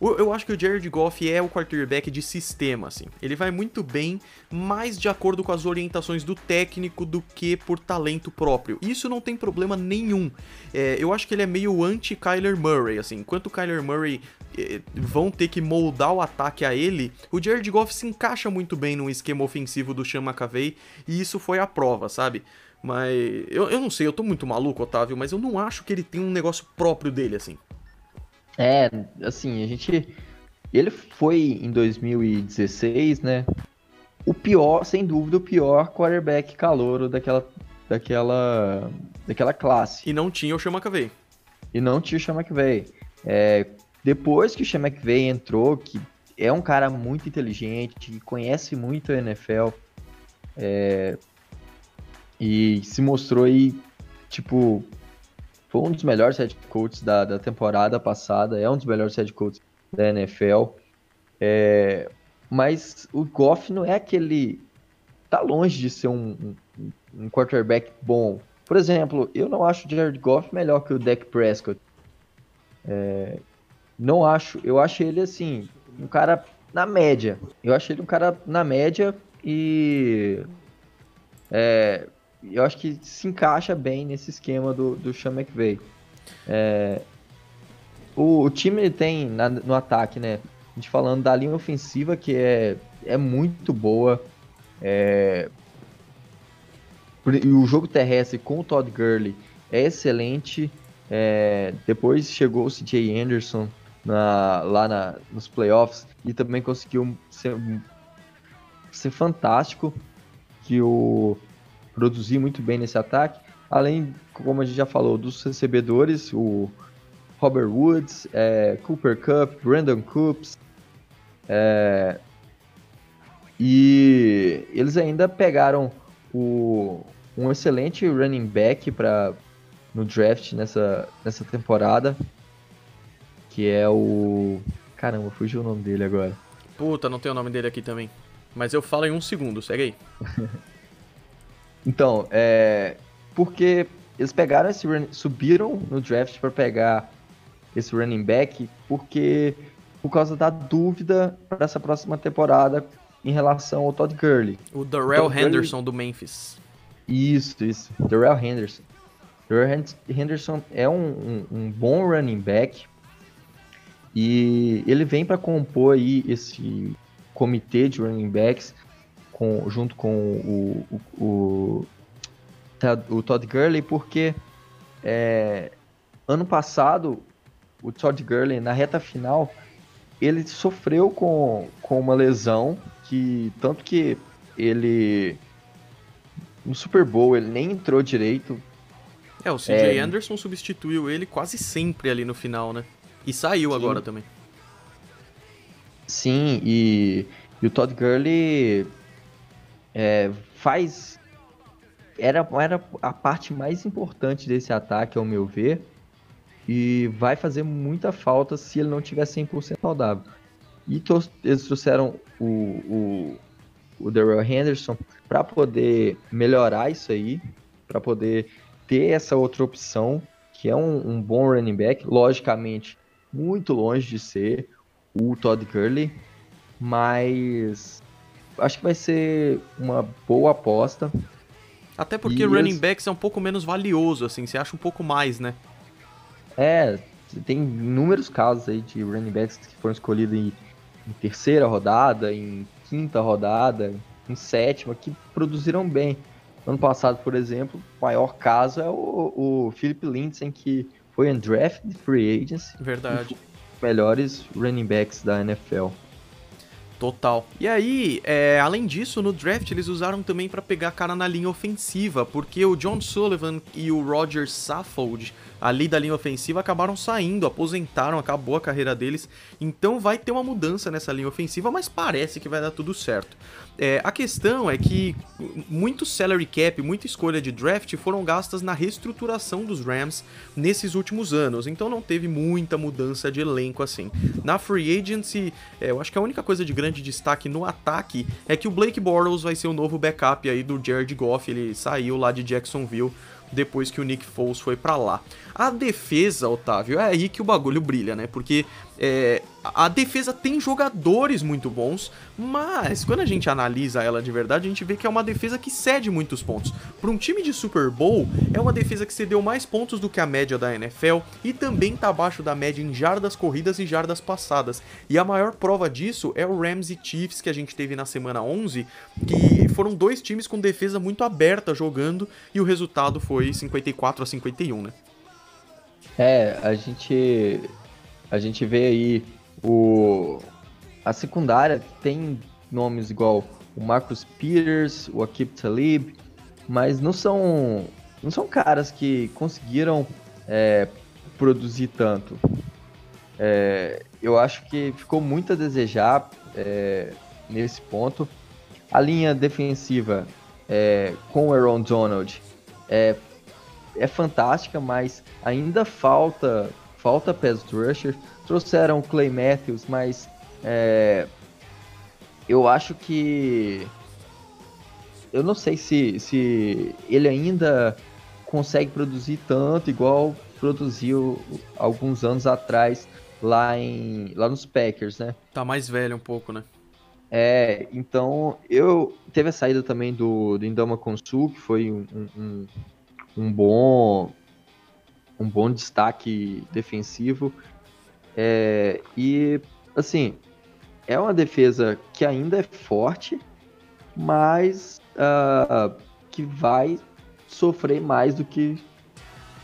Eu acho que o Jared Goff é o quarterback de sistema, assim. Ele vai muito bem, mais de acordo com as orientações do técnico do que por talento próprio. Isso não tem problema nenhum. É, eu acho que ele é meio anti-Kyler Murray, assim. Enquanto o Kyler Murray é, vão ter que moldar o ataque a ele, o Jared Goff se encaixa muito bem no esquema ofensivo do Sean McVay, e isso foi a prova, sabe? Mas eu, eu não sei, eu tô muito maluco, Otávio, mas eu não acho que ele tem um negócio próprio dele, assim. É, assim, a gente. Ele foi em 2016, né? O pior, sem dúvida, o pior quarterback calouro daquela, daquela, daquela classe. E não tinha o Sean McVay. E não tinha o Sean McVay. É, depois que o Sean McVay entrou, que é um cara muito inteligente, que conhece muito a NFL, é, e se mostrou aí, tipo, foi um dos melhores head coaches da, da temporada passada, é um dos melhores head coaches da NFL. É, mas o Goff não é aquele. Tá longe de ser um, um, um, quarterback bom. Por exemplo, eu não acho o Jared Goff melhor que o Dak Prescott. É, não acho. Eu acho ele assim, um cara na média. Eu acho ele um cara na média e. É, eu acho que se encaixa bem nesse esquema do, do Sean McVay. É, o, o, time tem na, no ataque, né? gente falando da linha ofensiva, que é, é muito boa. É... O jogo terrestre com o Todd Gurley é excelente. É... Depois chegou o CJ Anderson na, lá na, nos playoffs e também conseguiu ser, ser fantástico. Que o produzir muito bem nesse ataque. Além, como a gente já falou, dos recebedores, o Robert Woods, é, Cooper Cup, Brandon Coops. É, e eles ainda pegaram o, um excelente running back para no draft nessa, nessa temporada, que é o caramba, fugiu o nome dele agora. Puta, não tem o nome dele aqui também. Mas eu falo em um segundo, segue aí. então, é porque eles pegaram esse subiram no draft para pegar esse running back, porque por causa da dúvida para essa próxima temporada em relação ao Todd Gurley. O Darrell Henderson Gurley... do Memphis. Isso, isso. Darrell Henderson. Darrell Henderson é um, um, um bom running back e ele vem para compor aí esse comitê de running backs com, junto com o, o, o o Todd Gurley, porque é, ano passado o Todd Gurley, na reta final, ele sofreu com, com uma lesão que tanto que ele no Super Bowl ele nem entrou direito. É, o CJ é, Anderson substituiu ele quase sempre ali no final, né? E saiu sim. agora também. Sim, e, e o Todd Gurley é, faz era, era a parte mais importante desse ataque, ao meu ver. E vai fazer muita falta se ele não tiver 100% saudável. E eles trouxeram o, o, o Darrell Henderson para poder melhorar isso aí, para poder ter essa outra opção, que é um, um, bom running back, logicamente muito longe de ser o Todd Gurley, mas acho que vai ser uma boa aposta. Até porque e running backs é um pouco menos valioso, assim, você acha um pouco mais, né? É, tem inúmeros casos aí de running backs que foram escolhidos em, em terceira rodada, em quinta rodada, em sétima, que produziram bem. Ano passado, por exemplo, o maior caso é o, o Philip Lindsay, que foi undrafted free agency. Verdade. melhores running backs da NFL. Total. E aí, é, além disso, no draft eles usaram também para pegar cara na linha ofensiva, porque o John Sullivan e o Roger Saffold ali da linha ofensiva acabaram saindo, aposentaram, acabou a carreira deles. Então vai ter uma mudança nessa linha ofensiva, mas parece que vai dar tudo certo. É, a questão é que muito salary cap, muita escolha de draft foram gastas na reestruturação dos Rams nesses últimos anos, então não teve muita mudança de elenco assim. Na free agency, é, eu acho que a única coisa de grande destaque no ataque é que o Blake Bortles vai ser o novo backup aí do Jared Goff, ele saiu lá de Jacksonville depois que o Nick Foles foi para lá. A defesa, Otávio, é aí que o bagulho brilha, né? Porque é, a defesa tem jogadores muito bons, mas quando a gente analisa ela de verdade, a gente vê que é uma defesa que cede muitos pontos. Para um time de Super Bowl, é uma defesa que cedeu mais pontos do que a média da NFL e também está abaixo da média em jardas corridas e jardas passadas. E a maior prova disso é o Rams e Chiefs que a gente teve na semana 11, que foram dois times com defesa muito aberta jogando e o resultado foi 54 a 51, né? É, a gente a gente vê aí o a secundária tem nomes igual o Marcus Peters, o Akib Talib, mas não são não são caras que conseguiram é, produzir tanto. É, eu acho que ficou muito a desejar é, nesse ponto. A linha defensiva é, com o Aaron Donald é, é fantástica, mas ainda falta falta pass rusher. Trouxeram o Clay Matthews, mas é, eu acho que eu não sei se, se ele ainda consegue produzir tanto igual produziu alguns anos atrás lá em lá nos Packers, né? Tá mais velho um pouco, né? É, então eu teve a saída também do, do Indama Consul, que foi um, um, um bom um bom destaque defensivo. É, e assim, é uma defesa que ainda é forte, mas uh, que vai sofrer mais do que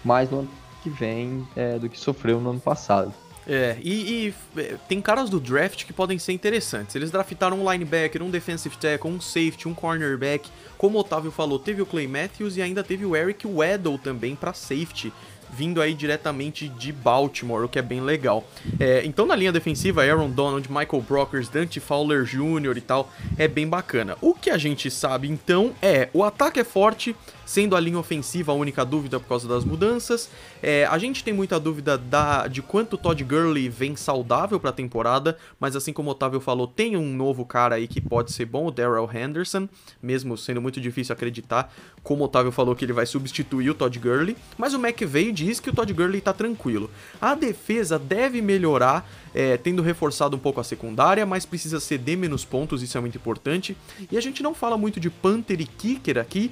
mais no ano que vem é, do que sofreu no ano passado. É, e, e, é, tem caras do draft que podem ser interessantes. Eles draftaram um linebacker, um defensive tackle, um safety, um cornerback. Como o Otávio falou, teve o Clay Matthews e ainda teve o Eric Weddle também para safety vindo aí diretamente de Baltimore, o que é bem legal. É, então na linha defensiva, Aaron Donald, Michael Brockers, Dante Fowler Jr. e tal, é bem bacana. O que a gente sabe então é, o ataque é forte, sendo a linha ofensiva a única dúvida por causa das mudanças. É, a gente tem muita dúvida da, de quanto Todd Gurley vem saudável para a temporada, mas assim como o Otávio falou, tem um novo cara aí que pode ser bom, o Daryl Henderson, mesmo sendo muito difícil acreditar, como o Otávio falou que ele vai substituir o Todd Gurley, mas o McVeigh diz que o Todd Gurley tá tranquilo. A defesa deve melhorar, é, tendo reforçado um pouco a secundária, mas precisa ceder menos pontos, isso é muito importante. E a gente não fala muito de Panther e Kicker aqui,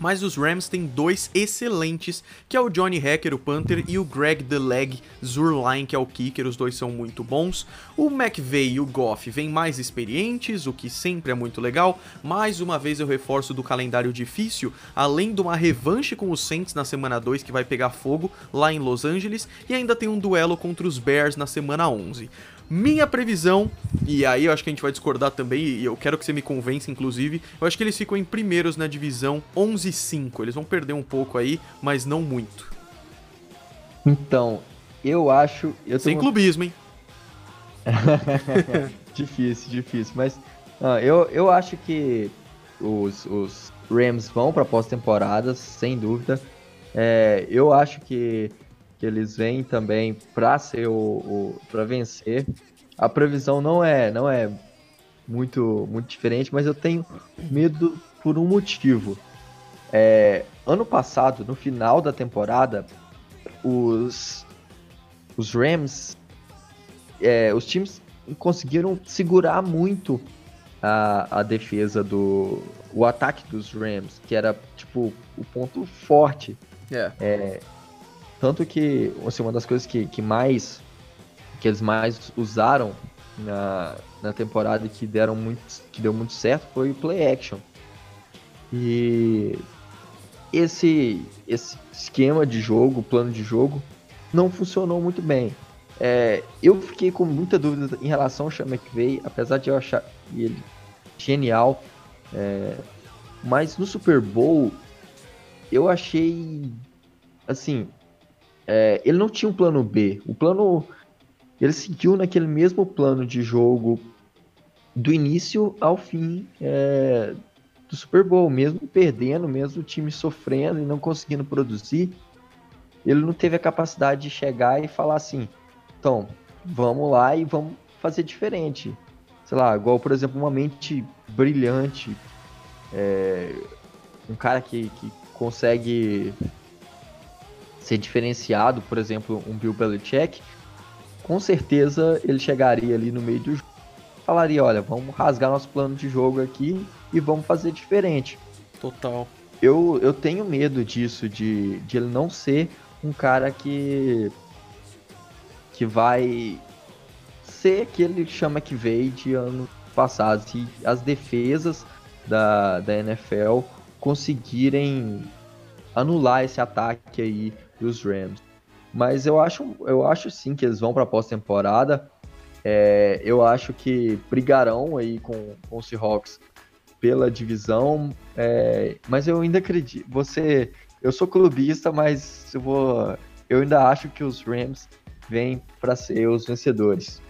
mas os Rams têm dois excelentes, que é o Johnny Hacker, o Panther, e o Greg The Leg Zurline, que é o Kicker, os dois são muito bons. O McVeigh e o Goff vêm mais experientes, o que sempre é muito legal. Mais uma vez eu reforço do calendário difícil, além de uma revanche com os Saints na semana 2 que vai pegar fogo lá em Los Angeles, e ainda tem um duelo contra os Bears na semana 11. Minha previsão, e aí eu acho que a gente vai discordar também, e eu quero que você me convença, inclusive, eu acho que eles ficam em primeiros na divisão 11-5. Eles vão perder um pouco aí, mas não muito. Então, eu acho. Eu Sem clubismo, hein? difícil, difícil. Mas ah, eu, eu acho que os, os Rams vão para pós-temporada, sem dúvida. É, eu acho que que eles vêm também para ser o, o para vencer. A previsão não é não é muito muito diferente, mas eu tenho medo por um motivo. É, ano passado, no final da temporada, os os Rams, é, os times conseguiram segurar muito a, a defesa do o ataque dos Rams, que era tipo o ponto forte. Yeah. É, é tanto que, assim, uma das coisas que, que mais que eles mais usaram na, na temporada que deram muito que deu muito certo foi o play action. E esse esse esquema de jogo, plano de jogo não funcionou muito bem. É, eu fiquei com muita dúvida em relação ao Sean McVay, apesar de eu achar ele genial. É, mas no Super Bowl eu achei assim é, ele não tinha um plano B. O plano. Ele seguiu naquele mesmo plano de jogo do início ao fim é, do Super Bowl, mesmo perdendo, mesmo o time sofrendo e não conseguindo produzir. Ele não teve a capacidade de chegar e falar assim: então, vamos lá e vamos fazer diferente. Sei lá, igual, por exemplo, uma mente brilhante, é, um cara que, que consegue ser diferenciado, por exemplo, um Bill Belichick, com certeza ele chegaria ali no meio do jogo falaria, olha, vamos rasgar nosso plano de jogo aqui e vamos fazer diferente. Total. Eu, eu tenho medo disso, de, de ele não ser um cara que que vai ser aquele chama que veio de anos passados e as defesas da, da NFL conseguirem anular esse ataque aí dos Rams. Mas eu acho, eu acho sim que eles vão para pós-temporada. É, eu acho que brigarão aí com, com o Seahawks pela divisão, é, mas eu ainda acredito. Você, eu sou clubista, mas eu vou, eu ainda acho que os Rams vêm para ser os vencedores.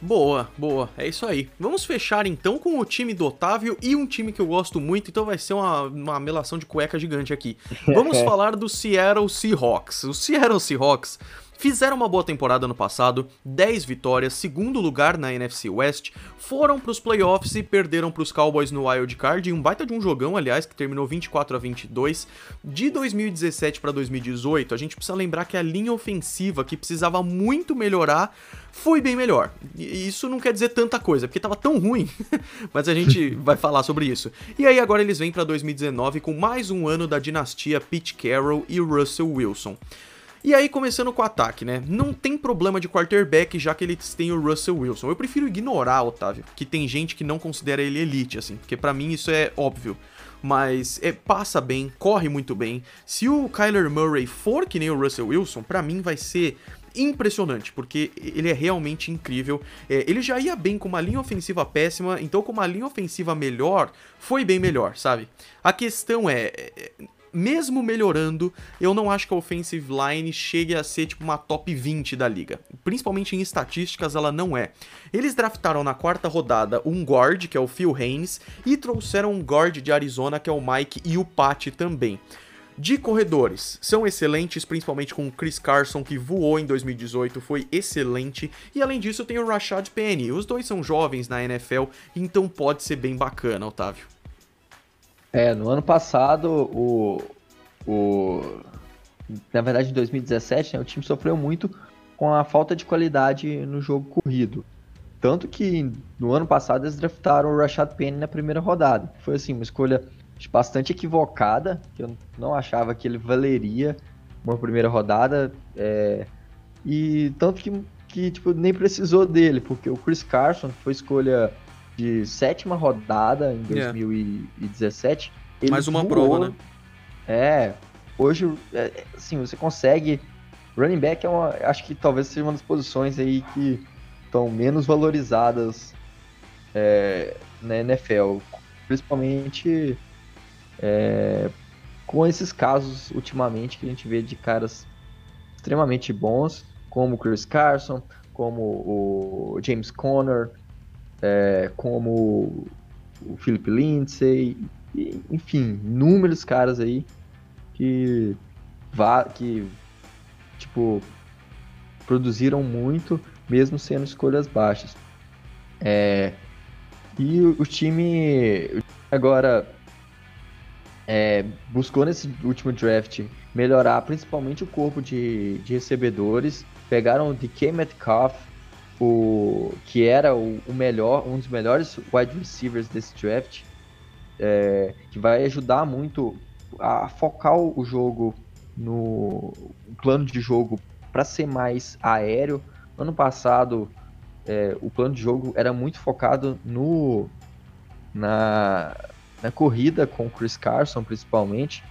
Boa, boa, é isso aí. Vamos fechar então com o time do Otávio e um time que eu gosto muito, então vai ser uma, uma melação de cueca gigante aqui. Vamos falar do Seattle Seahawks. O Seattle Seahawks Fizeram uma boa temporada no passado, 10 vitórias, segundo lugar na NFC West, foram para os playoffs e perderam para os Cowboys no Wild Card, em um baita de um jogão, aliás, que terminou 24 a 22. De 2017 para 2018, a gente precisa lembrar que a linha ofensiva, que precisava muito melhorar, foi bem melhor. E isso não quer dizer tanta coisa, porque estava tão ruim, mas a gente vai falar sobre isso. E aí agora eles vêm para 2019 com mais um ano da dinastia Pete Carroll e Russell Wilson. E aí, começando com o ataque, né? Não tem problema de quarterback, já que eles têm o Russell Wilson. Eu prefiro ignorar, Otávio, que tem gente que não considera ele elite, assim, porque para mim isso é óbvio. Mas é, passa bem, corre muito bem. Se o Kyler Murray for que nem o Russell Wilson, para mim vai ser impressionante, porque ele é realmente incrível. É, ele já ia bem com uma linha ofensiva péssima, então com uma linha ofensiva melhor, foi bem melhor, sabe? A questão é, é mesmo melhorando, eu não acho que a offensive line chegue a ser tipo uma top 20 da liga. Principalmente em estatísticas, ela não é. Eles draftaram na quarta rodada um guard, que é o Phil Haynes, e trouxeram um guard de Arizona, que é o Mike e o Pat também. De corredores, são excelentes, principalmente com o Chris Carson, que voou em 2018, foi excelente. E além disso, tem o Rashad Penny. Os dois são jovens na NFL, então pode ser bem bacana, Otávio. É, no ano passado, o, o na verdade em 2017, né, o time sofreu muito com a falta de qualidade no jogo corrido. Tanto que no ano passado eles draftaram o Rashad Penny na primeira rodada. Foi assim, uma escolha bastante equivocada, que eu não achava que ele valeria uma primeira rodada. É, e tanto que, que tipo, nem precisou dele, porque o Chris Carson foi escolha de sétima rodada em 2017. Yeah. Mais uma voou, prova, né? É. Hoje, é, assim, você consegue. Running back é uma. Acho que talvez seja uma das posições aí que estão menos valorizadas é, na NFL. Principalmente é, com esses casos ultimamente que a gente vê de caras extremamente bons, como o Chris Carson, como o James Conner, é, como o Philip Lindsay, e, enfim, inúmeros caras aí que, que tipo, produziram muito, mesmo sendo escolhas baixas. É, e o, o time agora é, buscou nesse último draft melhorar principalmente o corpo de, de recebedores. Pegaram o DK Metcalf, o, que era o, o, melhor, um dos melhores wide receivers desse draft, é, que vai ajudar muito a focar o jogo no plano de jogo para ser mais aéreo. Ano passado, é, o plano de jogo era muito focado no na, na corrida com o Chris Carson, principalmente.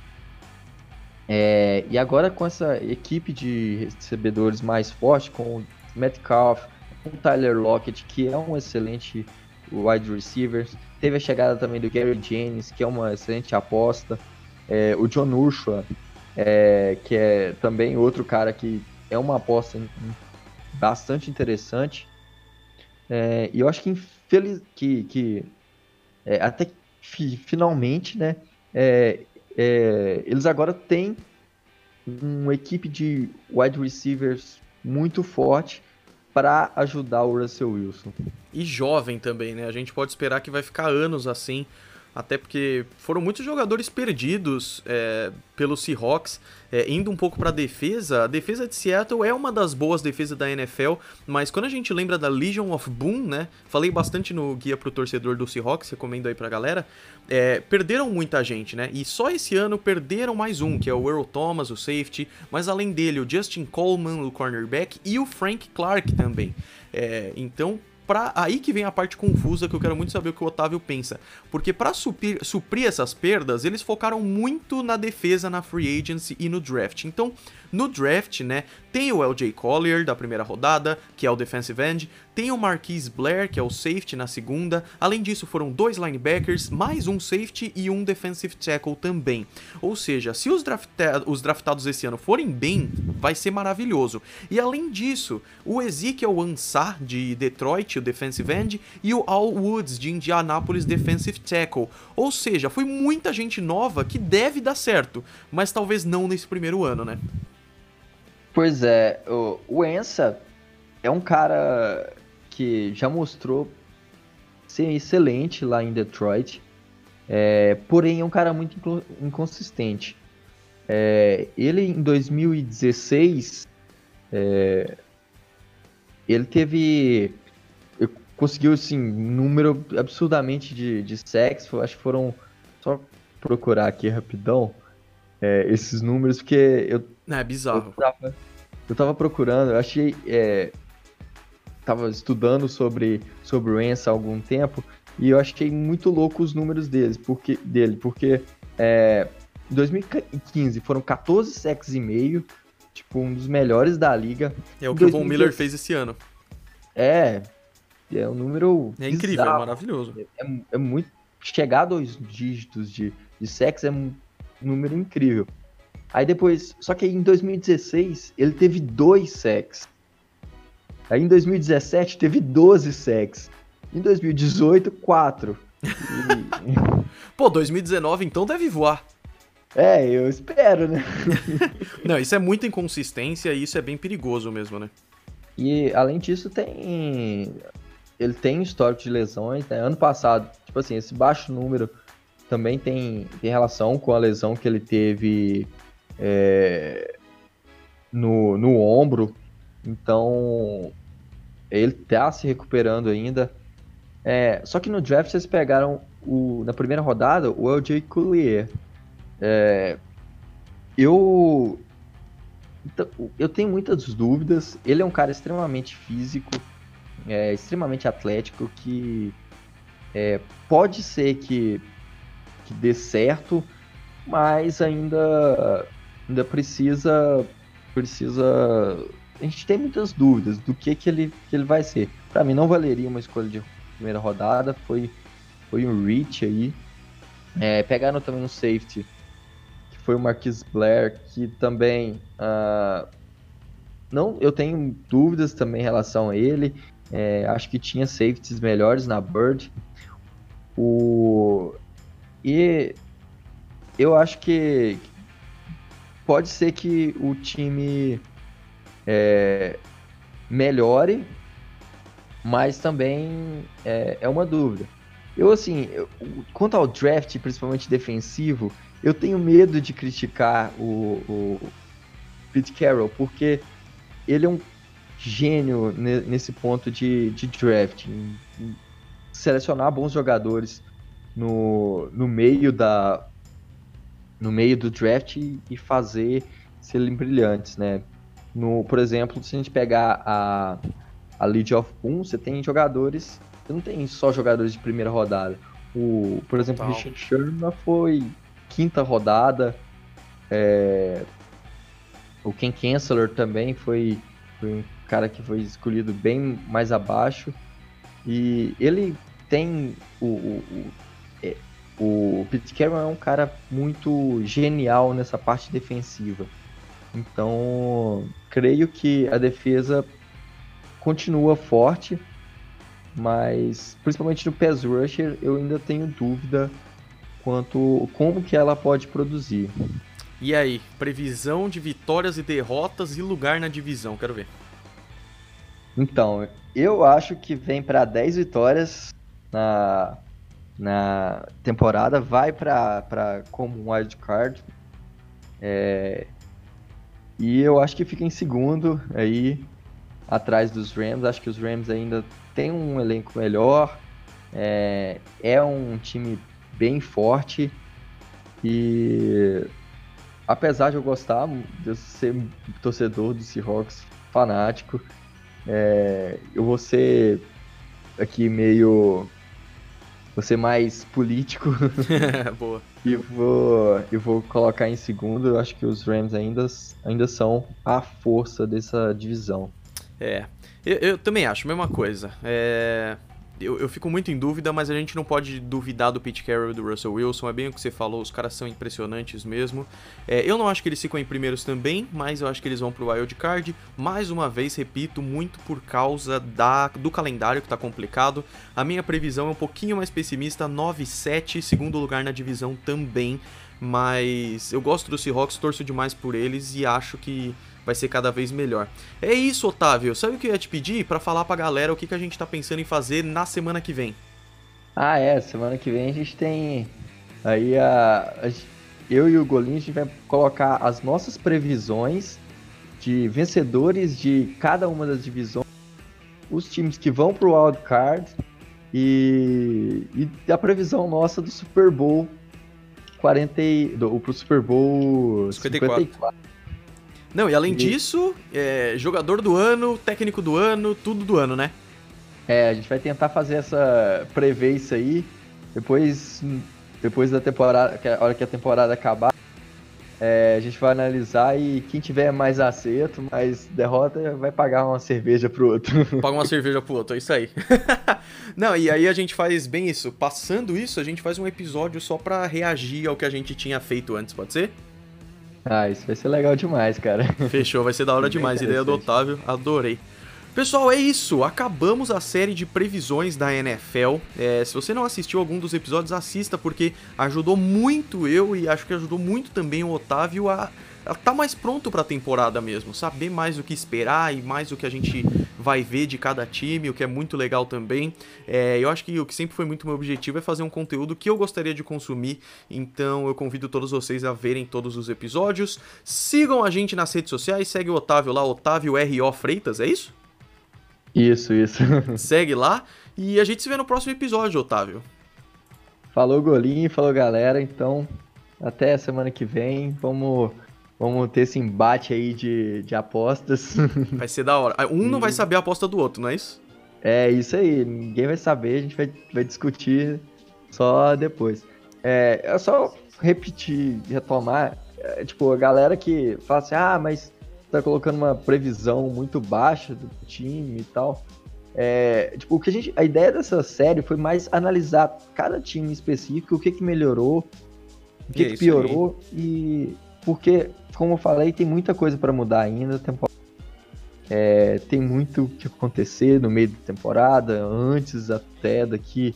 É, e agora com essa equipe de recebedores mais forte, com o Metcalf, o Tyler Lockett, que é um excelente wide receiver. Teve a chegada também do Gary Jennings, que é uma excelente aposta. É, o John Ursula, é, que é também outro cara que é uma aposta bastante interessante. É, e eu acho que, infeliz, que, que é, até fi, finalmente, né, é, é, eles agora têm uma equipe de wide receivers muito forte para ajudar o Russell Wilson. E jovem também, né? A gente pode esperar que vai ficar anos assim até porque foram muitos jogadores perdidos é, pelo Seahawks, é, indo um pouco para a defesa. A defesa de Seattle é uma das boas defesas da NFL, mas quando a gente lembra da Legion of Boom, né? Falei bastante no guia pro torcedor do Seahawks, recomendo aí pra galera. É, perderam muita gente, né? E só esse ano perderam mais um, que é o Earl Thomas, o safety, mas além dele, o Justin Coleman, o cornerback, e o Frank Clark também. É, então, pra, aí que vem a parte confusa que eu quero muito saber o que o Otávio pensa. Porque para suprir, suprir essas perdas, eles focaram muito na defesa, na free agency e no draft. Então, no draft, né, tem o LJ Collier da primeira rodada, que é o defensive end, tem o Marquise Blair, que é o safety na segunda. Além disso, foram dois linebackers, mais um safety e um defensive tackle também. Ou seja, se os, drafta os draftados esse ano forem bem, vai ser maravilhoso. E além disso, o Ezekiel Ansah de Detroit, o defensive end, e o Al Woods de Indianapolis, defensive tackle. Ou seja, foi muita gente nova que deve dar certo, mas talvez não nesse primeiro ano, né? Pois é, o, Ensa é um cara que já mostrou ser excelente lá em Detroit, é, porém é um cara muito inconsistente. É, ele em 2016 é, ele teve conseguiu assim um número absurdamente de, de sacks, acho que foram só procurar aqui rapidão. é, esses números, porque eu. É bizarro. Eu tava, eu tava procurando, eu achei. É, tava estudando sobre, sobre o Ensa há algum tempo e eu achei muito louco os números deles, porque, dele, porque é, em 2015 foram 14 sacks e meio, tipo, um dos melhores da liga. É o que o Von Miller fez esse ano. É, é um número. É incrível, é maravilhoso. É, é, muito. Chegar a dois dígitos de, de sacks é um número incrível. Aí depois. Só que em 2016 ele teve dois sacks. Aí em 2017 teve 12 sacks. Em 2018, 4. E... Pô, 2019 então deve voar. É, eu espero, né? Não, isso é muita inconsistência e isso é bem perigoso mesmo, né? E além disso, tem. Ele tem histórico de lesões, né? Ano passado, tipo assim, esse baixo número também tem, tem relação com a lesão que ele teve é, no, no ombro. Então, ele tá se recuperando ainda. É, só que no draft vocês pegaram o, na primeira rodada o LJ Collier. É, eu então, eu tenho muitas dúvidas. Ele é um cara extremamente físico, é, extremamente atlético, que é, pode ser que, que dê certo, mas ainda, ainda precisa precisa a gente tem muitas dúvidas do que que ele, que ele vai ser. Para mim não valeria uma escolha de primeira rodada, foi foi um reach aí. É, pegaram também um safety foi o Marquis Blair, que também. Uh, não, eu tenho dúvidas também em relação a ele. É, acho que tinha safeties melhores na Bird. O, e eu acho que pode ser que o time é, melhore, mas também é, é uma dúvida. Eu, assim, eu, quanto ao draft, principalmente defensivo, eu tenho medo de criticar o, o Pete Carroll, porque ele é um gênio nesse ponto de, de draft, selecionar bons jogadores no, no meio da no meio do draft e fazer serem brilhantes, né? No, por exemplo, se a gente pegar a, a League of Boom, você tem jogadores, você não tem só jogadores de primeira rodada. O, por exemplo, o Richard Sherman foi quinta rodada. É... O Ken Chancellor também foi, foi cara que foi escolhido bem mais abaixo. E ele tem o, o, o, é, o Pete Carroll é um cara muito genial nessa parte defensiva. Então, creio que a defesa continua forte, mas principalmente no pass rusher eu ainda tenho dúvida quanto como que ela pode produzir. E aí, previsão de vitórias e derrotas e lugar na divisão, quero ver. Então, eu acho que vem para 10 vitórias na, na temporada, vai para como wild card. É, e eu acho que fica em segundo aí, atrás dos Rams. Acho que os Rams ainda têm um elenco melhor. É, é um time bem forte. E apesar de eu gostar de eu ser torcedor do Seahawks fanático, é, eu vou ser aqui meio. Vou ser mais político. Boa. E vou, eu vou colocar em segundo. Eu acho que os Rams ainda, ainda são a força dessa divisão. É. Eu, eu também acho, mesma coisa. É eu, eu, fico muito em dúvida, mas a gente não pode duvidar do Pete Carroll e do Russell Wilson. É bem o que você falou, os caras são impressionantes mesmo. É, eu não acho que eles ficam em primeiros também, mas eu acho que eles vão pro wild card. Mais uma vez, repito, muito por causa da, do calendário que tá complicado. A minha previsão é um pouquinho mais pessimista, 9-7, segundo lugar na divisão também. Mas eu gosto do Seahawks, torço demais por eles e acho que vai ser cada vez melhor. É isso, Otávio. Sabe o que eu ia te pedir para falar pra galera o que, que a gente tá pensando em fazer na semana que vem? Ah, é. Semana que vem a gente tem aí a, eu e o Golinho a gente vai colocar as nossas previsões de vencedores de cada uma das divisões, os times que vão pro wild card e, e a previsão nossa do Super Bowl 40 e, do, pro Super Bowl 54. 54. Não, e além e... disso, é, jogador do ano, técnico do ano, tudo do ano, né? É, a gente vai tentar fazer essa. prever isso aí. Depois, depois da temporada, a hora que a temporada acabar, é, a gente vai analisar e quem tiver mais acerto, mais derrota, vai pagar uma cerveja pro outro. Paga uma cerveja pro outro, é isso aí. Não, e aí a gente faz bem isso. Passando isso, a gente faz um episódio só pra reagir ao que a gente tinha feito antes, pode ser? Ah, isso vai ser legal demais, cara. Fechou, vai ser da hora demais. Ideia do Otávio, adorei. Pessoal, é isso. Acabamos a série de previsões da NFL. É, se você não assistiu algum dos episódios, assista, porque ajudou muito eu e acho que ajudou muito também o Otávio a tá mais pronto para a temporada mesmo, saber mais o que esperar e mais o que a gente vai ver de cada time, o que é muito legal também. É, eu acho que o que sempre foi muito meu objetivo é fazer um conteúdo que eu gostaria de consumir, então eu convido todos vocês a verem todos os episódios. Sigam a gente nas redes sociais, segue o Otávio lá, Otávio R.O. Freitas, é isso? Isso, isso. Segue lá e a gente se vê no próximo episódio, Otávio. Falou, Golinho, falou, galera. Então, até semana que vem. Vamos, vamos ter esse embate aí de, de apostas. Vai ser da hora. Um não vai saber a aposta do outro, não é isso? É, isso aí. Ninguém vai saber, a gente vai, vai discutir só depois. É, é só repetir, retomar. É, tipo, a galera que fala assim, ah, mas tá colocando uma previsão muito baixa do time e tal. É, tipo, o que a gente, a ideia dessa série foi mais analisar cada time específico, o que que melhorou, o que, é que piorou e porque, como eu falei, tem muita coisa para mudar ainda. É, tem muito que acontecer no meio da temporada, antes até daqui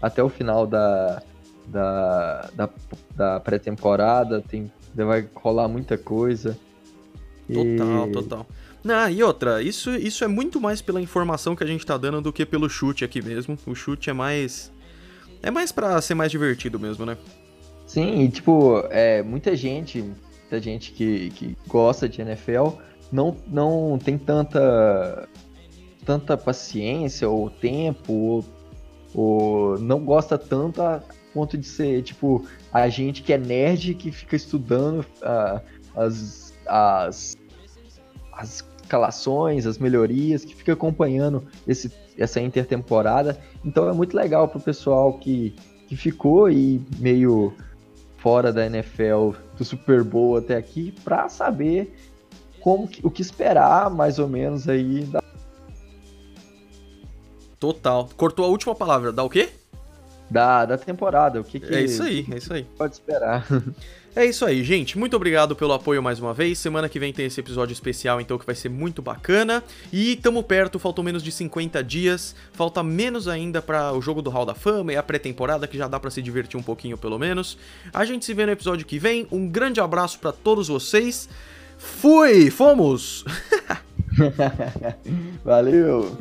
até o final da, da, da, da pré-temporada, tem vai rolar muita coisa. Total, e... total. Ah, e outra, isso, isso é muito mais pela informação que a gente tá dando do que pelo chute aqui mesmo. O chute é mais. É mais pra ser mais divertido mesmo, né? Sim, e tipo, é, muita gente, gente que, que gosta de NFL não, não tem tanta, tanta paciência ou tempo, ou, ou não gosta tanto a ponto de ser, tipo, a gente que é nerd que fica estudando uh, as, as as escalações, as melhorias, que fica acompanhando esse, essa intertemporada. Então é muito legal pro pessoal que, que ficou e meio fora da NFL, do Super Bowl até aqui, para saber como o que esperar mais ou menos aí da... Total. Cortou a última palavra, dá o quê? Da, da temporada, o que, que É isso aí, é isso aí. Pode esperar. É isso aí, gente. Muito obrigado pelo apoio mais uma vez. Semana que vem tem esse episódio especial, então, que vai ser muito bacana. E tamo perto, faltam menos de 50 dias. Falta menos ainda para o jogo do Hall da Fama e a pré-temporada, que já dá para se divertir um pouquinho pelo menos. A gente se vê no episódio que vem. Um grande abraço para todos vocês. Fui! Fomos! Valeu!